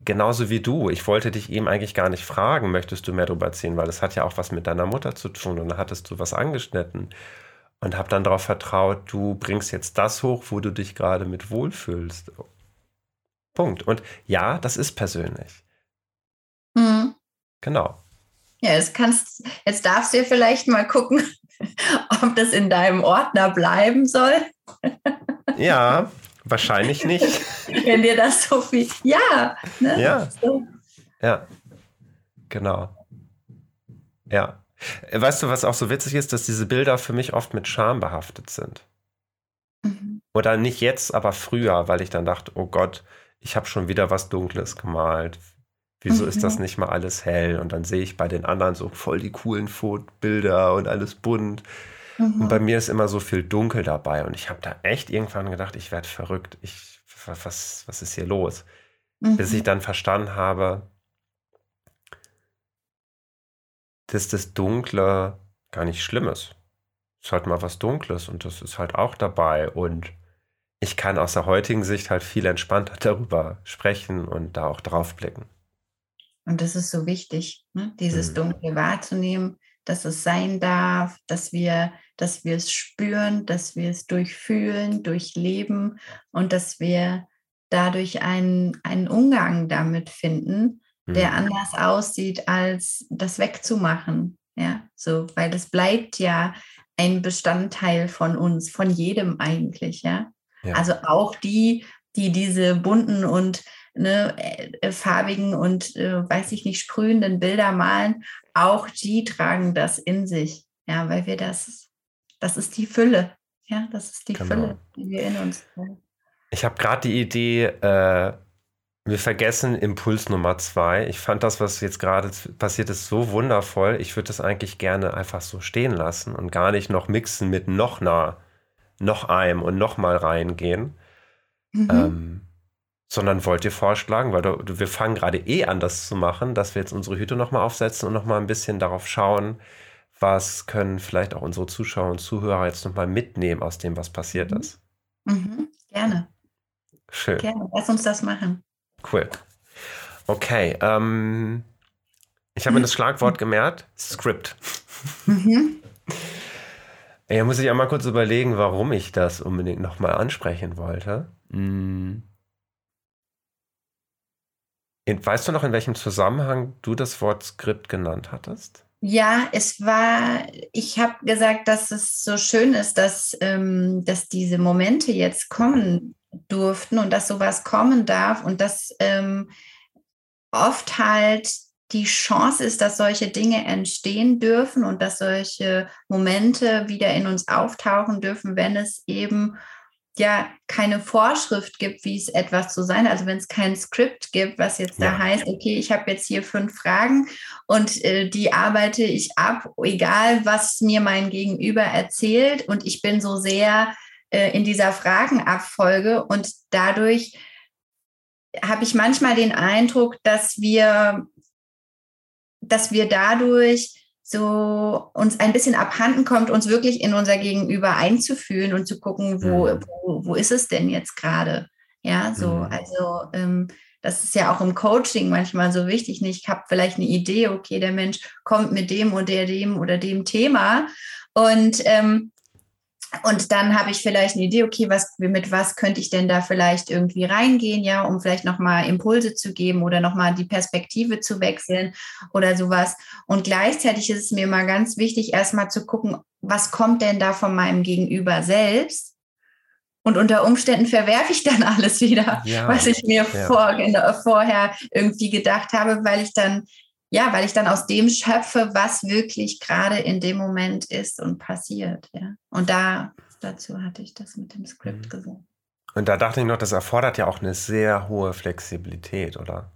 Genauso wie du. Ich wollte dich eben eigentlich gar nicht fragen, möchtest du mehr darüber erzählen, weil es hat ja auch was mit deiner Mutter zu tun und da hattest du was angeschnitten und habe dann darauf vertraut, du bringst jetzt das hoch, wo du dich gerade mit wohlfühlst. Punkt. Und ja, das ist persönlich. Mhm. Genau. Ja, jetzt kannst, jetzt darfst du vielleicht mal gucken, ob das in deinem Ordner bleiben soll. Ja, wahrscheinlich nicht. Wenn dir das so viel. Ja, ne? ja. So. Ja, genau. Ja. Weißt du, was auch so witzig ist, dass diese Bilder für mich oft mit Scham behaftet sind. Mhm. Oder nicht jetzt, aber früher, weil ich dann dachte, oh Gott, ich habe schon wieder was Dunkles gemalt. Wieso mhm. ist das mhm. nicht mal alles hell? Und dann sehe ich bei den anderen so voll die coolen Bilder und alles bunt. Mhm. Und bei mir ist immer so viel Dunkel dabei. Und ich habe da echt irgendwann gedacht, ich werde verrückt. Ich, was, was ist hier los? Mhm. Bis ich mhm. dann verstanden habe, dass das Dunkle gar nicht schlimm ist. Es ist halt mal was Dunkles und das ist halt auch dabei. Und ich kann aus der heutigen Sicht halt viel entspannter darüber sprechen und da auch drauf blicken. Und das ist so wichtig, ne? dieses mhm. Dunkle wahrzunehmen, dass es sein darf, dass wir, dass wir es spüren, dass wir es durchfühlen, durchleben und dass wir dadurch einen, einen Umgang damit finden, der mhm. anders aussieht, als das wegzumachen. Ja, so, weil das bleibt ja ein Bestandteil von uns, von jedem eigentlich, ja. ja. Also auch die, die diese bunten und ne, äh, farbigen und äh, weiß ich nicht, sprühenden Bilder malen, auch die tragen das in sich. Ja, weil wir das, das ist die Fülle. Ja, das ist die genau. Fülle, die wir in uns haben. Ich habe gerade die Idee, äh, wir vergessen Impuls Nummer zwei. Ich fand das, was jetzt gerade passiert ist, so wundervoll. Ich würde das eigentlich gerne einfach so stehen lassen und gar nicht noch mixen mit noch nah, noch einem und noch mal reingehen. Mhm. Ähm, sondern wollt ihr vorschlagen, weil wir fangen gerade eh an, das zu machen, dass wir jetzt unsere Hüte nochmal aufsetzen und nochmal ein bisschen darauf schauen, was können vielleicht auch unsere Zuschauer und Zuhörer jetzt nochmal mitnehmen aus dem, was passiert mhm. ist. Mhm, gerne. Schön. Gerne, lass uns das machen. Cool. Okay, ähm, ich habe mir das Schlagwort gemerkt, Script. Mhm. Ja, muss ich einmal kurz überlegen, warum ich das unbedingt nochmal ansprechen wollte. Hm. Weißt du noch, in welchem Zusammenhang du das Wort Skript genannt hattest? Ja, es war, ich habe gesagt, dass es so schön ist, dass, ähm, dass diese Momente jetzt kommen durften und dass sowas kommen darf und dass ähm, oft halt die Chance ist, dass solche Dinge entstehen dürfen und dass solche Momente wieder in uns auftauchen dürfen, wenn es eben ja keine Vorschrift gibt, wie es etwas zu sein. Also wenn es kein Skript gibt, was jetzt ja. da heißt, okay, ich habe jetzt hier fünf Fragen und äh, die arbeite ich ab, egal was mir mein Gegenüber erzählt. Und ich bin so sehr äh, in dieser Fragenabfolge und dadurch habe ich manchmal den Eindruck, dass wir, dass wir dadurch so uns ein bisschen abhanden kommt, uns wirklich in unser Gegenüber einzufühlen und zu gucken, wo, mhm. wo, wo ist es denn jetzt gerade? Ja, so, mhm. also ähm, das ist ja auch im Coaching manchmal so wichtig. Nicht? Ich habe vielleicht eine Idee, okay, der Mensch kommt mit dem oder dem oder dem Thema. Und ähm, und dann habe ich vielleicht eine Idee, okay, was, mit was könnte ich denn da vielleicht irgendwie reingehen, ja, um vielleicht nochmal Impulse zu geben oder nochmal die Perspektive zu wechseln oder sowas. Und gleichzeitig ist es mir immer ganz wichtig, erstmal zu gucken, was kommt denn da von meinem Gegenüber selbst? Und unter Umständen verwerfe ich dann alles wieder, ja, was ich mir ja. vor, vorher irgendwie gedacht habe, weil ich dann, ja, weil ich dann aus dem schöpfe, was wirklich gerade in dem Moment ist und passiert. Ja. Und da dazu hatte ich das mit dem Skript mhm. gesagt. Und da dachte ich noch, das erfordert ja auch eine sehr hohe Flexibilität, oder?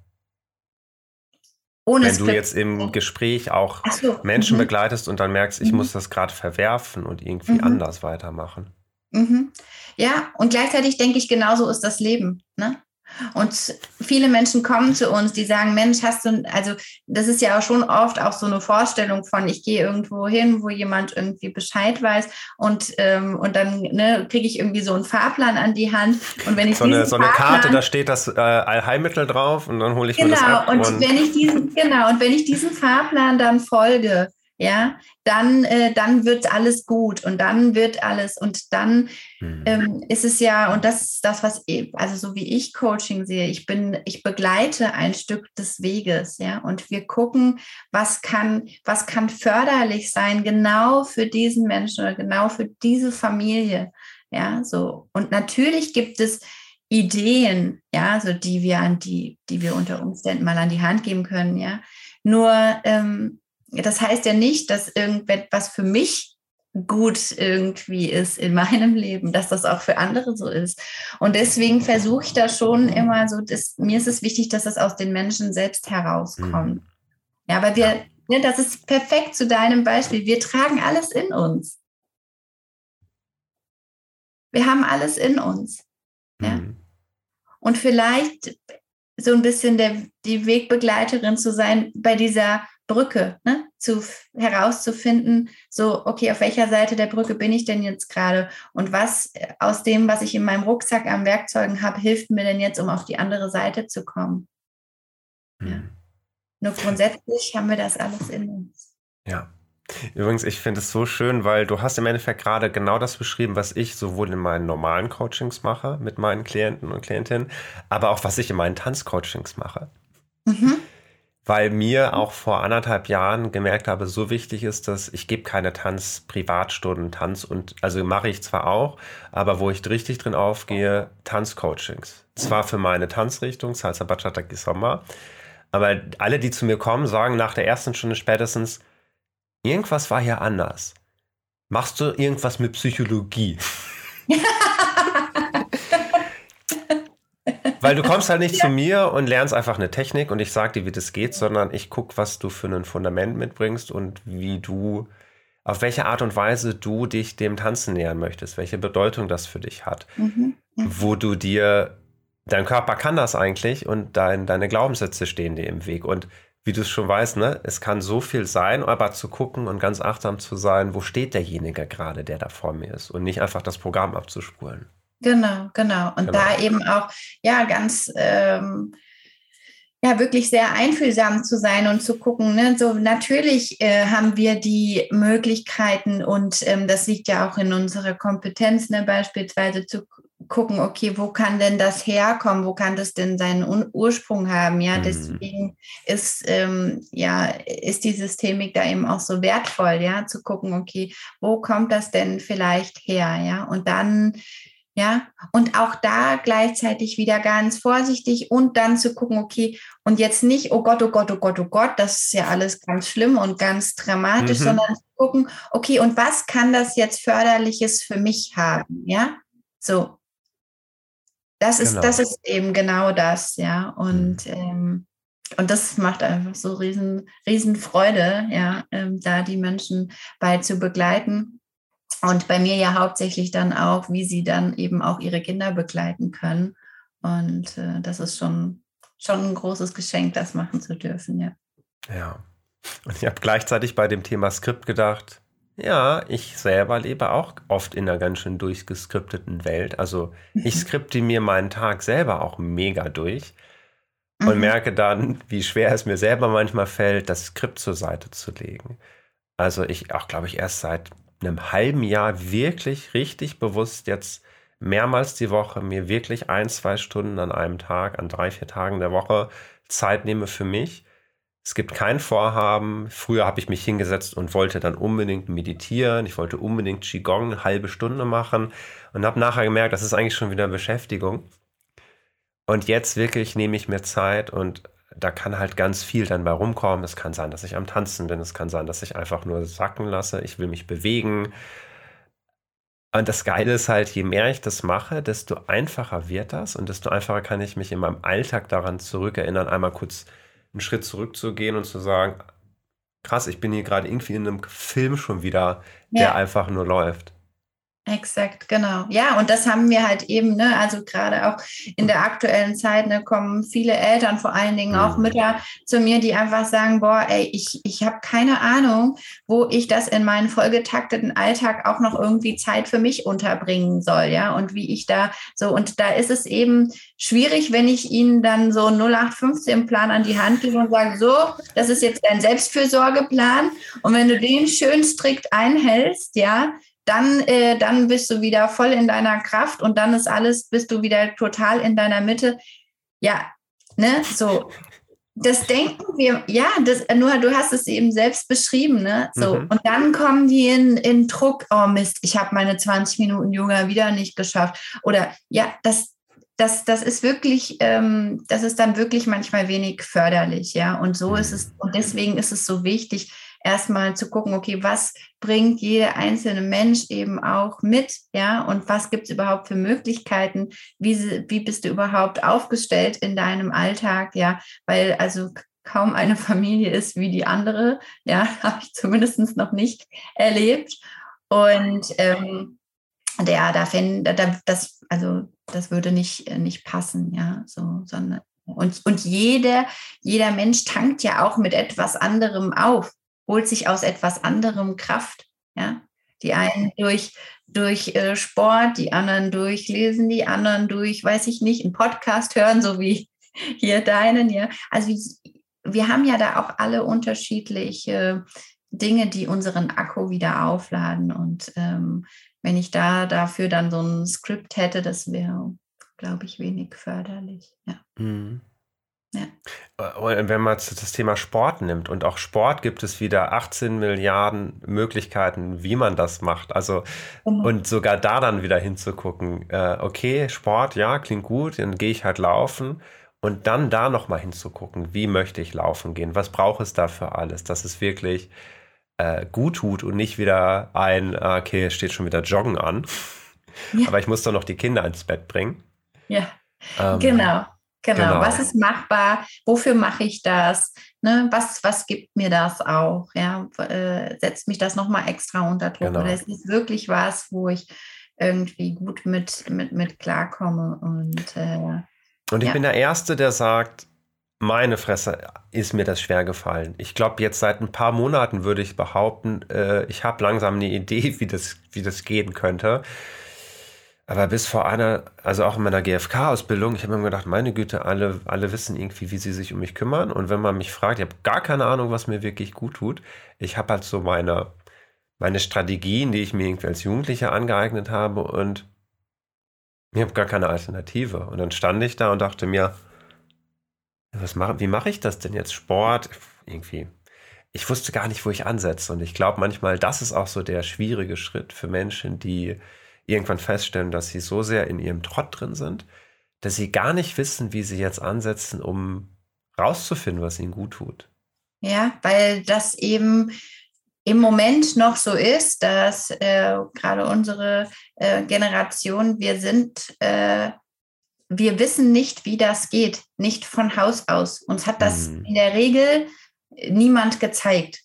Ohne Wenn Skript. du jetzt im Gespräch auch so. Menschen mhm. begleitest und dann merkst, ich mhm. muss das gerade verwerfen und irgendwie mhm. anders weitermachen. Mhm. Ja, und gleichzeitig denke ich, genauso ist das Leben. Ne? Und viele Menschen kommen zu uns, die sagen, Mensch, hast du, also das ist ja auch schon oft auch so eine Vorstellung von, ich gehe irgendwo hin, wo jemand irgendwie Bescheid weiß und, ähm, und dann ne, kriege ich irgendwie so einen Fahrplan an die Hand. Und wenn ich so, eine, so eine Karte, da steht das äh, Allheilmittel drauf und dann hole ich genau, mir das ab. Und, und wenn ich diesen, genau, und wenn ich diesem Fahrplan dann folge, ja, dann, äh, dann wird alles gut und dann wird alles und dann mhm. ähm, ist es ja, und das ist das, was, ich, also so wie ich Coaching sehe, ich bin, ich begleite ein Stück des Weges, ja, und wir gucken, was kann, was kann förderlich sein, genau für diesen Menschen oder genau für diese Familie, ja, so. Und natürlich gibt es Ideen, ja, so die wir an die, die wir unter Umständen mal an die Hand geben können, ja. Nur ähm, das heißt ja nicht, dass irgendetwas für mich gut irgendwie ist in meinem Leben, dass das auch für andere so ist. Und deswegen versuche ich da schon immer so, dass, mir ist es wichtig, dass das aus den Menschen selbst herauskommt. Mhm. Ja, aber wir, ne, das ist perfekt zu deinem Beispiel. Wir tragen alles in uns. Wir haben alles in uns. Ja? Mhm. Und vielleicht so ein bisschen der, die Wegbegleiterin zu sein bei dieser Brücke, ne? zu, herauszufinden, so, okay, auf welcher Seite der Brücke bin ich denn jetzt gerade und was äh, aus dem, was ich in meinem Rucksack an Werkzeugen habe, hilft mir denn jetzt, um auf die andere Seite zu kommen. Mhm. Ja. Nur grundsätzlich haben wir das alles in uns. Ja. Übrigens, ich finde es so schön, weil du hast im Endeffekt gerade genau das beschrieben, was ich sowohl in meinen normalen Coachings mache mit meinen Klienten und Klientinnen, aber auch was ich in meinen Tanzcoachings mache. Mhm weil mir auch vor anderthalb Jahren gemerkt habe, so wichtig ist, dass ich gebe keine Tanz-Privatstunden, Tanz und, also mache ich zwar auch, aber wo ich richtig drin aufgehe, Tanzcoachings. Zwar für meine Tanzrichtung, Salsa Bachata Kisomba, aber alle, die zu mir kommen, sagen nach der ersten Stunde spätestens, irgendwas war hier anders. Machst du irgendwas mit Psychologie? Weil du kommst halt nicht ja. zu mir und lernst einfach eine Technik und ich sag dir, wie das geht, sondern ich gucke, was du für ein Fundament mitbringst und wie du, auf welche Art und Weise du dich dem Tanzen nähern möchtest, welche Bedeutung das für dich hat, mhm. wo du dir, dein Körper kann das eigentlich und dein, deine Glaubenssätze stehen dir im Weg und wie du es schon weißt, ne, es kann so viel sein, aber zu gucken und ganz achtsam zu sein, wo steht derjenige gerade, der da vor mir ist und nicht einfach das Programm abzuspulen. Genau, genau. Und genau. da eben auch, ja, ganz, ähm, ja, wirklich sehr einfühlsam zu sein und zu gucken. Ne? So natürlich äh, haben wir die Möglichkeiten und ähm, das liegt ja auch in unserer Kompetenz, ne? beispielsweise zu gucken, okay, wo kann denn das herkommen? Wo kann das denn seinen Ursprung haben? Ja, mhm. deswegen ist, ähm, ja, ist die Systemik da eben auch so wertvoll, ja, zu gucken, okay, wo kommt das denn vielleicht her? Ja, und dann ja, und auch da gleichzeitig wieder ganz vorsichtig und dann zu gucken, okay, und jetzt nicht, oh Gott, oh Gott, oh Gott, oh Gott, das ist ja alles ganz schlimm und ganz dramatisch, mhm. sondern zu gucken, okay, und was kann das jetzt förderliches für mich haben? Ja, so. Das ist, genau. das ist eben genau das, ja. Und, mhm. ähm, und das macht einfach so riesen, riesen Freude, ja, ähm, da die Menschen bei zu begleiten. Und bei mir ja hauptsächlich dann auch, wie sie dann eben auch ihre Kinder begleiten können. Und äh, das ist schon, schon ein großes Geschenk, das machen zu dürfen, ja. Ja. Und ich habe gleichzeitig bei dem Thema Skript gedacht, ja, ich selber lebe auch oft in einer ganz schön durchgeskripteten Welt. Also ich skripte mir meinen Tag selber auch mega durch und mhm. merke dann, wie schwer es mir selber manchmal fällt, das Skript zur Seite zu legen. Also ich auch, glaube ich, erst seit einem halben Jahr wirklich richtig bewusst jetzt mehrmals die Woche mir wirklich ein, zwei Stunden an einem Tag, an drei, vier Tagen der Woche Zeit nehme für mich, Es gibt kein Vorhaben. Früher habe ich mich hingesetzt und wollte dann unbedingt meditieren. Ich wollte unbedingt Qigong eine halbe Stunde machen und habe nachher gemerkt, das ist eigentlich schon wieder Beschäftigung. Und jetzt wirklich nehme ich mir Zeit und da kann halt ganz viel dann bei rumkommen. Es kann sein, dass ich am Tanzen bin. Es kann sein, dass ich einfach nur sacken lasse. Ich will mich bewegen. Und das Geile ist halt, je mehr ich das mache, desto einfacher wird das und desto einfacher kann ich mich in meinem Alltag daran zurückerinnern, einmal kurz einen Schritt zurückzugehen und zu sagen, krass, ich bin hier gerade irgendwie in einem Film schon wieder, der ja. einfach nur läuft. Exakt, genau. Ja, und das haben wir halt eben, ne, also gerade auch in der aktuellen Zeit, ne, kommen viele Eltern, vor allen Dingen auch mhm. Mütter zu mir, die einfach sagen, boah, ey, ich, ich habe keine Ahnung, wo ich das in meinen vollgetakteten Alltag auch noch irgendwie Zeit für mich unterbringen soll, ja, und wie ich da so, und da ist es eben schwierig, wenn ich ihnen dann so 0815 Plan an die Hand gebe und sage, so, das ist jetzt dein Selbstfürsorgeplan und wenn du den schön strikt einhältst, ja, dann, äh, dann bist du wieder voll in deiner Kraft und dann ist alles, bist du wieder total in deiner Mitte. Ja, ne, so. Das denken wir, ja, das, nur du hast es eben selbst beschrieben, ne? So. Mhm. Und dann kommen die in, in Druck, oh Mist, ich habe meine 20 Minuten Yoga wieder nicht geschafft. Oder ja, das, das, das ist wirklich, ähm, das ist dann wirklich manchmal wenig förderlich, ja. Und so mhm. ist es, und deswegen ist es so wichtig, erstmal zu gucken, okay, was bringt jeder einzelne Mensch eben auch mit, ja, und was gibt es überhaupt für Möglichkeiten, wie, wie bist du überhaupt aufgestellt in deinem Alltag, ja, weil also kaum eine Familie ist wie die andere, ja, habe ich zumindest noch nicht erlebt. Und ähm, der, da fände, da, das, also das würde nicht, nicht passen, ja, so, sondern und, und jeder, jeder Mensch tankt ja auch mit etwas anderem auf holt sich aus etwas anderem Kraft. Ja? Die einen durch, durch äh, Sport, die anderen durch Lesen, die anderen durch, weiß ich nicht, einen Podcast hören, so wie hier deinen. Ja? Also wir haben ja da auch alle unterschiedliche Dinge, die unseren Akku wieder aufladen. Und ähm, wenn ich da dafür dann so ein Skript hätte, das wäre, glaube ich, wenig förderlich. Ja. Mhm. Ja. Und wenn man das Thema Sport nimmt und auch Sport gibt es wieder 18 Milliarden Möglichkeiten, wie man das macht. Also mhm. und sogar da dann wieder hinzugucken, äh, okay, Sport, ja, klingt gut, dann gehe ich halt laufen und dann da nochmal hinzugucken, wie möchte ich laufen gehen, was braucht es da für alles, dass es wirklich äh, gut tut und nicht wieder ein, ah, okay, es steht schon wieder Joggen an, ja. aber ich muss doch noch die Kinder ins Bett bringen. Ja, ähm, genau. Genau. genau. was ist machbar, wofür mache ich das, ne? was, was gibt mir das auch, ja, äh, setzt mich das nochmal extra unter Druck genau. oder ist es wirklich was, wo ich irgendwie gut mit, mit, mit klarkomme und äh, und ich ja. bin der Erste, der sagt, meine Fresse ist mir das schwer gefallen. Ich glaube, jetzt seit ein paar Monaten würde ich behaupten, äh, ich habe langsam eine Idee, wie das, wie das gehen könnte. Aber bis vor einer, also auch in meiner GfK-Ausbildung, ich habe mir gedacht, meine Güte, alle, alle wissen irgendwie, wie sie sich um mich kümmern. Und wenn man mich fragt, ich habe gar keine Ahnung, was mir wirklich gut tut. Ich habe halt so meine, meine Strategien, die ich mir irgendwie als Jugendlicher angeeignet habe und ich habe gar keine Alternative. Und dann stand ich da und dachte mir, was mach, wie mache ich das denn jetzt? Sport, irgendwie. Ich wusste gar nicht, wo ich ansetze. Und ich glaube manchmal, das ist auch so der schwierige Schritt für Menschen, die irgendwann feststellen, dass sie so sehr in ihrem Trott drin sind, dass sie gar nicht wissen, wie sie jetzt ansetzen, um rauszufinden, was ihnen gut tut. Ja, weil das eben im Moment noch so ist, dass äh, gerade unsere äh, Generation, wir sind, äh, wir wissen nicht, wie das geht, nicht von Haus aus. Uns hat das hm. in der Regel niemand gezeigt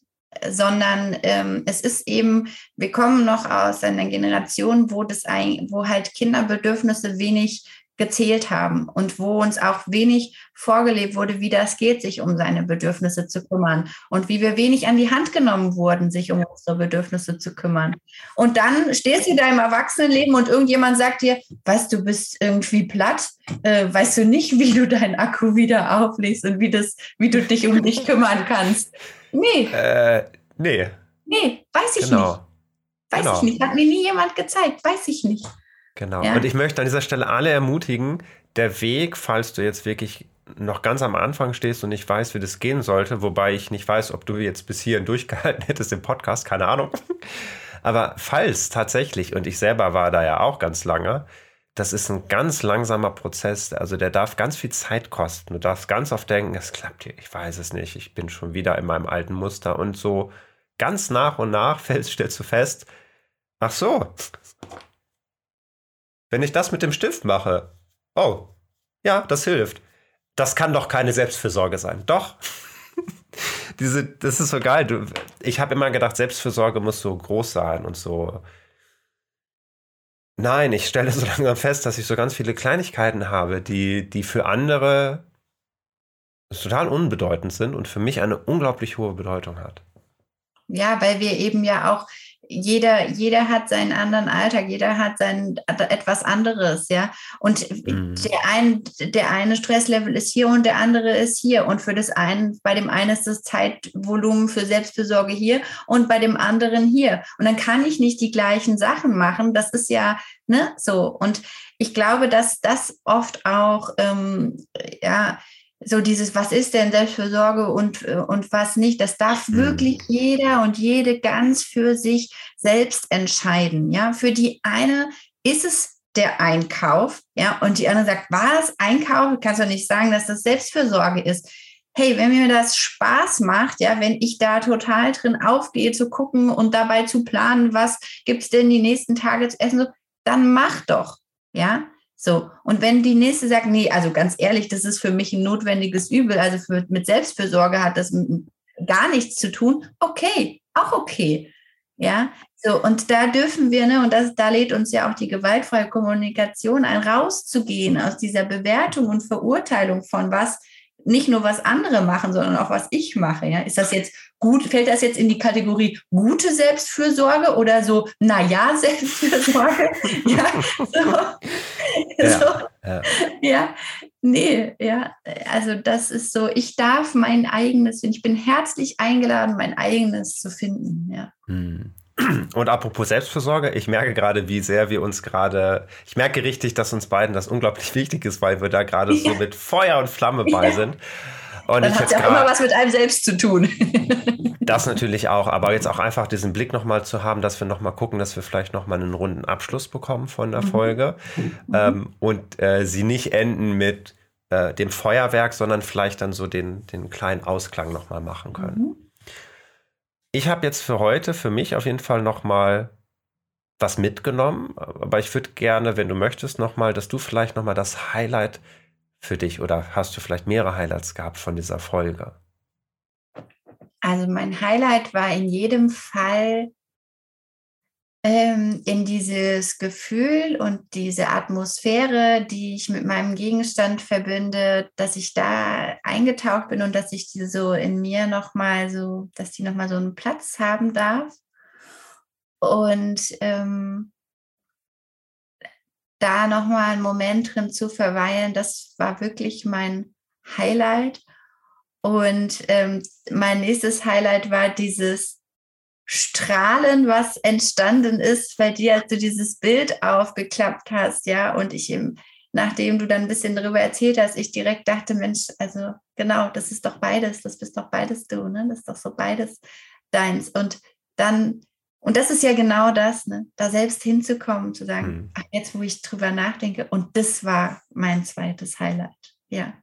sondern ähm, es ist eben, wir kommen noch aus einer Generation, wo das ein, wo halt Kinderbedürfnisse wenig gezählt haben und wo uns auch wenig vorgelebt wurde, wie das geht, sich um seine Bedürfnisse zu kümmern und wie wir wenig an die Hand genommen wurden, sich um unsere Bedürfnisse zu kümmern. Und dann stehst du da im Erwachsenenleben und irgendjemand sagt dir, weißt du, bist irgendwie platt, äh, weißt du nicht, wie du deinen Akku wieder auflegst und wie, das, wie du dich um dich kümmern kannst. Nee. Äh, nee. Nee, weiß ich genau. nicht. Weiß genau. ich nicht. Hat mir nie jemand gezeigt. Weiß ich nicht. Genau. Ja. Und ich möchte an dieser Stelle alle ermutigen, der Weg, falls du jetzt wirklich noch ganz am Anfang stehst und nicht weißt, wie das gehen sollte, wobei ich nicht weiß, ob du jetzt bis hierhin durchgehalten hättest im Podcast, keine Ahnung. Aber falls tatsächlich, und ich selber war da ja auch ganz lange, das ist ein ganz langsamer Prozess. Also der darf ganz viel Zeit kosten. Du darfst ganz oft denken, es klappt hier, ich weiß es nicht, ich bin schon wieder in meinem alten Muster. Und so ganz nach und nach fällst, stellst du fest, ach so, wenn ich das mit dem Stift mache, oh, ja, das hilft. Das kann doch keine Selbstfürsorge sein. Doch. Diese, das ist so geil. Du, ich habe immer gedacht, Selbstfürsorge muss so groß sein und so. Nein, ich stelle so langsam fest, dass ich so ganz viele Kleinigkeiten habe, die, die für andere total unbedeutend sind und für mich eine unglaublich hohe Bedeutung hat. Ja, weil wir eben ja auch jeder, jeder hat seinen anderen Alltag, jeder hat sein etwas anderes, ja. Und mhm. der, ein, der eine Stresslevel ist hier und der andere ist hier. Und für das einen, bei dem einen ist das Zeitvolumen für Selbstfürsorge hier und bei dem anderen hier. Und dann kann ich nicht die gleichen Sachen machen. Das ist ja, ne, so. Und ich glaube, dass das oft auch, ähm, ja, so dieses, was ist denn Selbstfürsorge und, äh, und was nicht, das darf mhm. wirklich jeder und jede ganz für sich selbst entscheiden. Ja, für die eine ist es der Einkauf, ja, und die andere sagt, was, Einkauf? Kannst du nicht sagen, dass das Selbstfürsorge ist. Hey, wenn mir das Spaß macht, ja, wenn ich da total drin aufgehe, zu gucken und dabei zu planen, was gibt es denn die nächsten Tage zu essen, dann mach doch, ja. So, und wenn die nächste sagt, nee, also ganz ehrlich, das ist für mich ein notwendiges Übel, also für, mit Selbstfürsorge hat das gar nichts zu tun, okay, auch okay. Ja, so, und da dürfen wir, ne, und das, da lädt uns ja auch die gewaltfreie Kommunikation ein, rauszugehen aus dieser Bewertung und Verurteilung von was nicht nur was andere machen, sondern auch was ich mache. Ja? Ist das jetzt gut, fällt das jetzt in die Kategorie gute Selbstfürsorge oder so, naja, Selbstfürsorge? ja, so. Ja, so. Ja. ja, nee, ja, also das ist so, ich darf mein eigenes, ich bin herzlich eingeladen, mein eigenes zu finden, ja. Hm. Und apropos Selbstversorge, ich merke gerade, wie sehr wir uns gerade, ich merke richtig, dass uns beiden das unglaublich wichtig ist, weil wir da gerade ja. so mit Feuer und Flamme bei ja. sind. Und Dann hat ja immer was mit einem selbst zu tun. das natürlich auch, aber jetzt auch einfach diesen Blick nochmal zu haben, dass wir nochmal gucken, dass wir vielleicht nochmal einen runden Abschluss bekommen von der mhm. Folge mhm. Ähm, und äh, sie nicht enden mit äh, dem Feuerwerk, sondern vielleicht dann so den, den kleinen Ausklang nochmal machen können. Mhm. Ich habe jetzt für heute, für mich auf jeden Fall nochmal was mitgenommen, aber ich würde gerne, wenn du möchtest, nochmal, dass du vielleicht nochmal das Highlight für dich oder hast du vielleicht mehrere Highlights gehabt von dieser Folge? Also mein Highlight war in jedem Fall ähm, in dieses Gefühl und diese Atmosphäre, die ich mit meinem Gegenstand verbinde, dass ich da eingetaucht bin und dass ich die so in mir nochmal so, dass die nochmal so einen Platz haben darf. Und ähm, da nochmal einen Moment drin zu verweilen, das war wirklich mein Highlight. Und ähm, mein nächstes Highlight war dieses Strahlen, was entstanden ist bei dir, als du dieses Bild aufgeklappt hast, ja, und ich eben, nachdem du dann ein bisschen darüber erzählt hast, ich direkt dachte, Mensch, also genau, das ist doch beides, das bist doch beides du, ne? Das ist doch so beides deins. Und dann, und das ist ja genau das, ne? Da selbst hinzukommen, zu sagen, mhm. ach, jetzt, wo ich drüber nachdenke, und das war mein zweites Highlight, ja.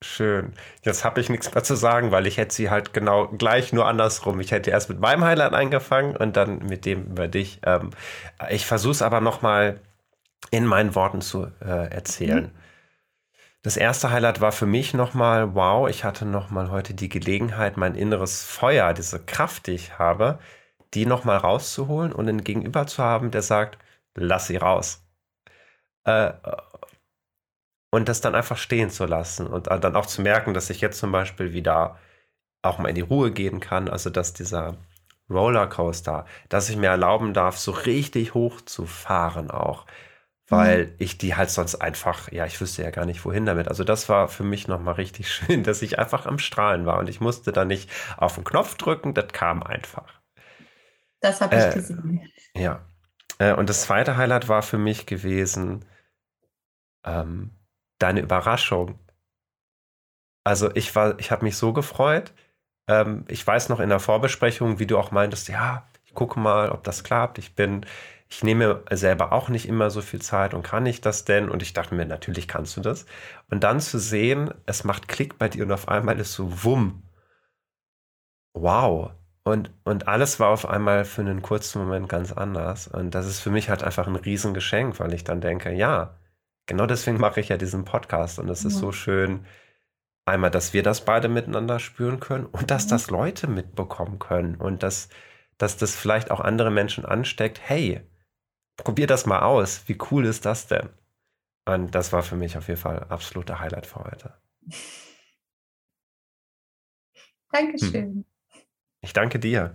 Schön. Jetzt habe ich nichts mehr zu sagen, weil ich hätte sie halt genau gleich nur andersrum. Ich hätte erst mit meinem Highlight angefangen und dann mit dem über dich. Ähm, ich versuche es aber nochmal in meinen Worten zu äh, erzählen. Mhm. Das erste Highlight war für mich nochmal, wow, ich hatte nochmal heute die Gelegenheit, mein inneres Feuer, diese Kraft, die ich habe, die nochmal rauszuholen und einen Gegenüber zu haben, der sagt, lass sie raus. Äh, und das dann einfach stehen zu lassen und dann auch zu merken, dass ich jetzt zum Beispiel wieder auch mal in die Ruhe gehen kann, also dass dieser Rollercoaster, dass ich mir erlauben darf, so richtig hoch zu fahren auch, weil mhm. ich die halt sonst einfach, ja, ich wüsste ja gar nicht wohin damit. Also das war für mich nochmal richtig schön, dass ich einfach am Strahlen war und ich musste da nicht auf den Knopf drücken, das kam einfach. Das habe ich äh, gesehen. Ja. Äh, und das zweite Highlight war für mich gewesen, ähm, deine Überraschung. Also ich war, ich habe mich so gefreut. Ähm, ich weiß noch in der Vorbesprechung, wie du auch meintest, ja, ich gucke mal, ob das klappt. Ich bin, ich nehme selber auch nicht immer so viel Zeit und kann ich das denn? Und ich dachte mir, natürlich kannst du das. Und dann zu sehen, es macht Klick bei dir und auf einmal ist so wumm. Wow. Und, und alles war auf einmal für einen kurzen Moment ganz anders. Und das ist für mich halt einfach ein Riesengeschenk, weil ich dann denke, ja, genau deswegen mache ich ja diesen Podcast. Und es ist so schön, einmal, dass wir das beide miteinander spüren können und dass das Leute mitbekommen können und dass, dass das vielleicht auch andere Menschen ansteckt. Hey, probier das mal aus. Wie cool ist das denn? Und das war für mich auf jeden Fall absoluter Highlight für heute. Dankeschön. Hm. Ich danke dir.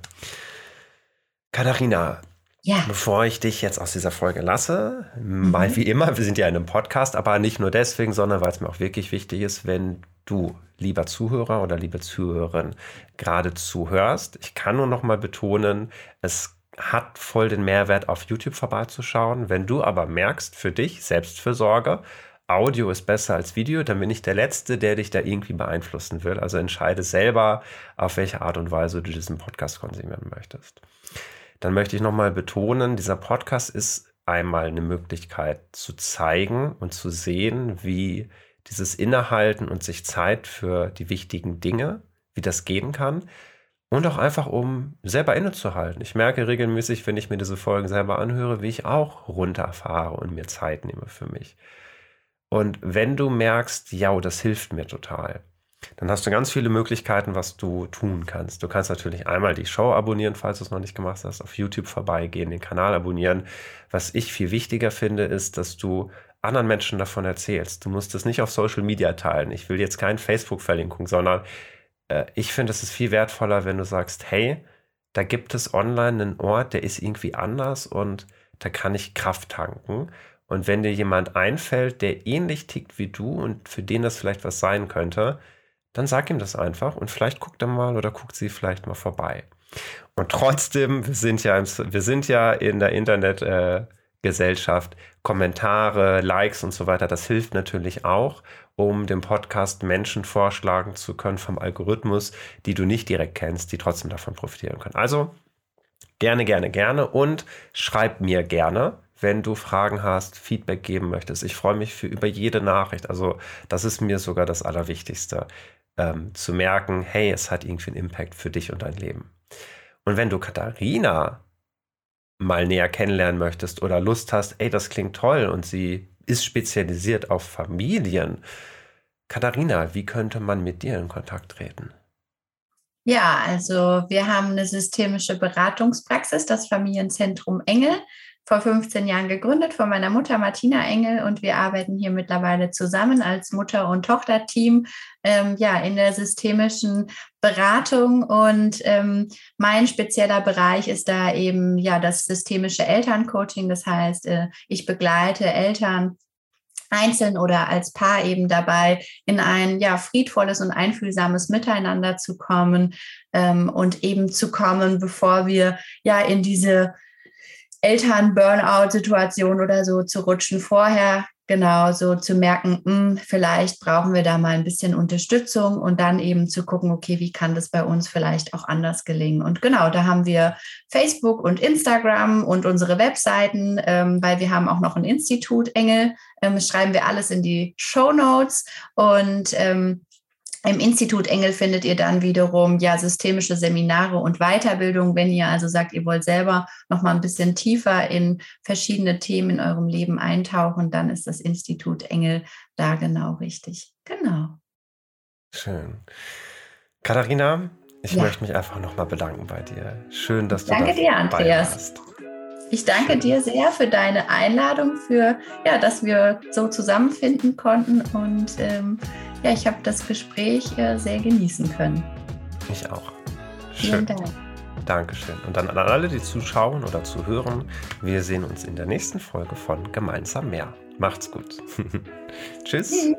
Katharina, ja. bevor ich dich jetzt aus dieser Folge lasse, mhm. mal wie immer, wir sind ja in einem Podcast, aber nicht nur deswegen, sondern weil es mir auch wirklich wichtig ist, wenn du, lieber Zuhörer oder liebe Zuhörerin, gerade zuhörst. Ich kann nur noch mal betonen, es hat voll den Mehrwert, auf YouTube vorbeizuschauen. Wenn du aber merkst, für dich, Selbstfürsorge, Audio ist besser als Video, dann bin ich der Letzte, der dich da irgendwie beeinflussen will. Also entscheide selber, auf welche Art und Weise du diesen Podcast konsumieren möchtest. Dann möchte ich nochmal betonen, dieser Podcast ist einmal eine Möglichkeit zu zeigen und zu sehen, wie dieses Innehalten und sich Zeit für die wichtigen Dinge, wie das gehen kann. Und auch einfach, um selber innezuhalten. Ich merke regelmäßig, wenn ich mir diese Folgen selber anhöre, wie ich auch runterfahre und mir Zeit nehme für mich. Und wenn du merkst, ja, das hilft mir total, dann hast du ganz viele Möglichkeiten, was du tun kannst. Du kannst natürlich einmal die Show abonnieren, falls du es noch nicht gemacht hast, auf YouTube vorbeigehen, den Kanal abonnieren. Was ich viel wichtiger finde, ist, dass du anderen Menschen davon erzählst. Du musst es nicht auf Social Media teilen. Ich will jetzt kein Facebook-Verlinkung, sondern äh, ich finde, es ist viel wertvoller, wenn du sagst, hey, da gibt es online einen Ort, der ist irgendwie anders und da kann ich Kraft tanken. Und wenn dir jemand einfällt, der ähnlich tickt wie du und für den das vielleicht was sein könnte, dann sag ihm das einfach und vielleicht guckt er mal oder guckt sie vielleicht mal vorbei. Und trotzdem, wir sind ja, wir sind ja in der Internet, äh, Kommentare, Likes und so weiter, das hilft natürlich auch, um dem Podcast Menschen vorschlagen zu können vom Algorithmus, die du nicht direkt kennst, die trotzdem davon profitieren können. Also gerne, gerne, gerne und schreib mir gerne, wenn du Fragen hast, Feedback geben möchtest. Ich freue mich für über jede Nachricht. Also das ist mir sogar das Allerwichtigste, ähm, zu merken, hey, es hat irgendwie einen Impact für dich und dein Leben. Und wenn du Katharina mal näher kennenlernen möchtest oder Lust hast, ey, das klingt toll und sie ist spezialisiert auf Familien. Katharina, wie könnte man mit dir in Kontakt treten? Ja, also wir haben eine systemische Beratungspraxis, das Familienzentrum Engel vor 15 Jahren gegründet von meiner Mutter Martina Engel und wir arbeiten hier mittlerweile zusammen als Mutter- und Tochterteam ähm, ja, in der systemischen Beratung und ähm, mein spezieller Bereich ist da eben ja das systemische Elterncoaching. Das heißt, äh, ich begleite Eltern einzeln oder als Paar eben dabei, in ein ja friedvolles und einfühlsames Miteinander zu kommen ähm, und eben zu kommen, bevor wir ja in diese Eltern-Burnout-Situation oder so zu rutschen vorher, genau so zu merken, mh, hm, vielleicht brauchen wir da mal ein bisschen Unterstützung und dann eben zu gucken, okay, wie kann das bei uns vielleicht auch anders gelingen? Und genau, da haben wir Facebook und Instagram und unsere Webseiten, ähm, weil wir haben auch noch ein Institut Engel, ähm, schreiben wir alles in die Show Notes und ähm, im Institut Engel findet ihr dann wiederum ja systemische Seminare und Weiterbildung, wenn ihr also sagt, ihr wollt selber noch mal ein bisschen tiefer in verschiedene Themen in eurem Leben eintauchen, dann ist das Institut Engel da genau richtig. Genau. Schön. Katharina, ich ja. möchte mich einfach noch mal bedanken bei dir. Schön, dass du Danke dir, Andreas. Warst. Ich danke Schön. dir sehr für deine Einladung, für ja, dass wir so zusammenfinden konnten und ähm, ja, ich habe das Gespräch äh, sehr genießen können. Ich auch. Schön. Vielen Dank. Dankeschön. Und dann an alle, die zuschauen oder zuhören, wir sehen uns in der nächsten Folge von Gemeinsam mehr. Macht's gut. Tschüss. Tschüss.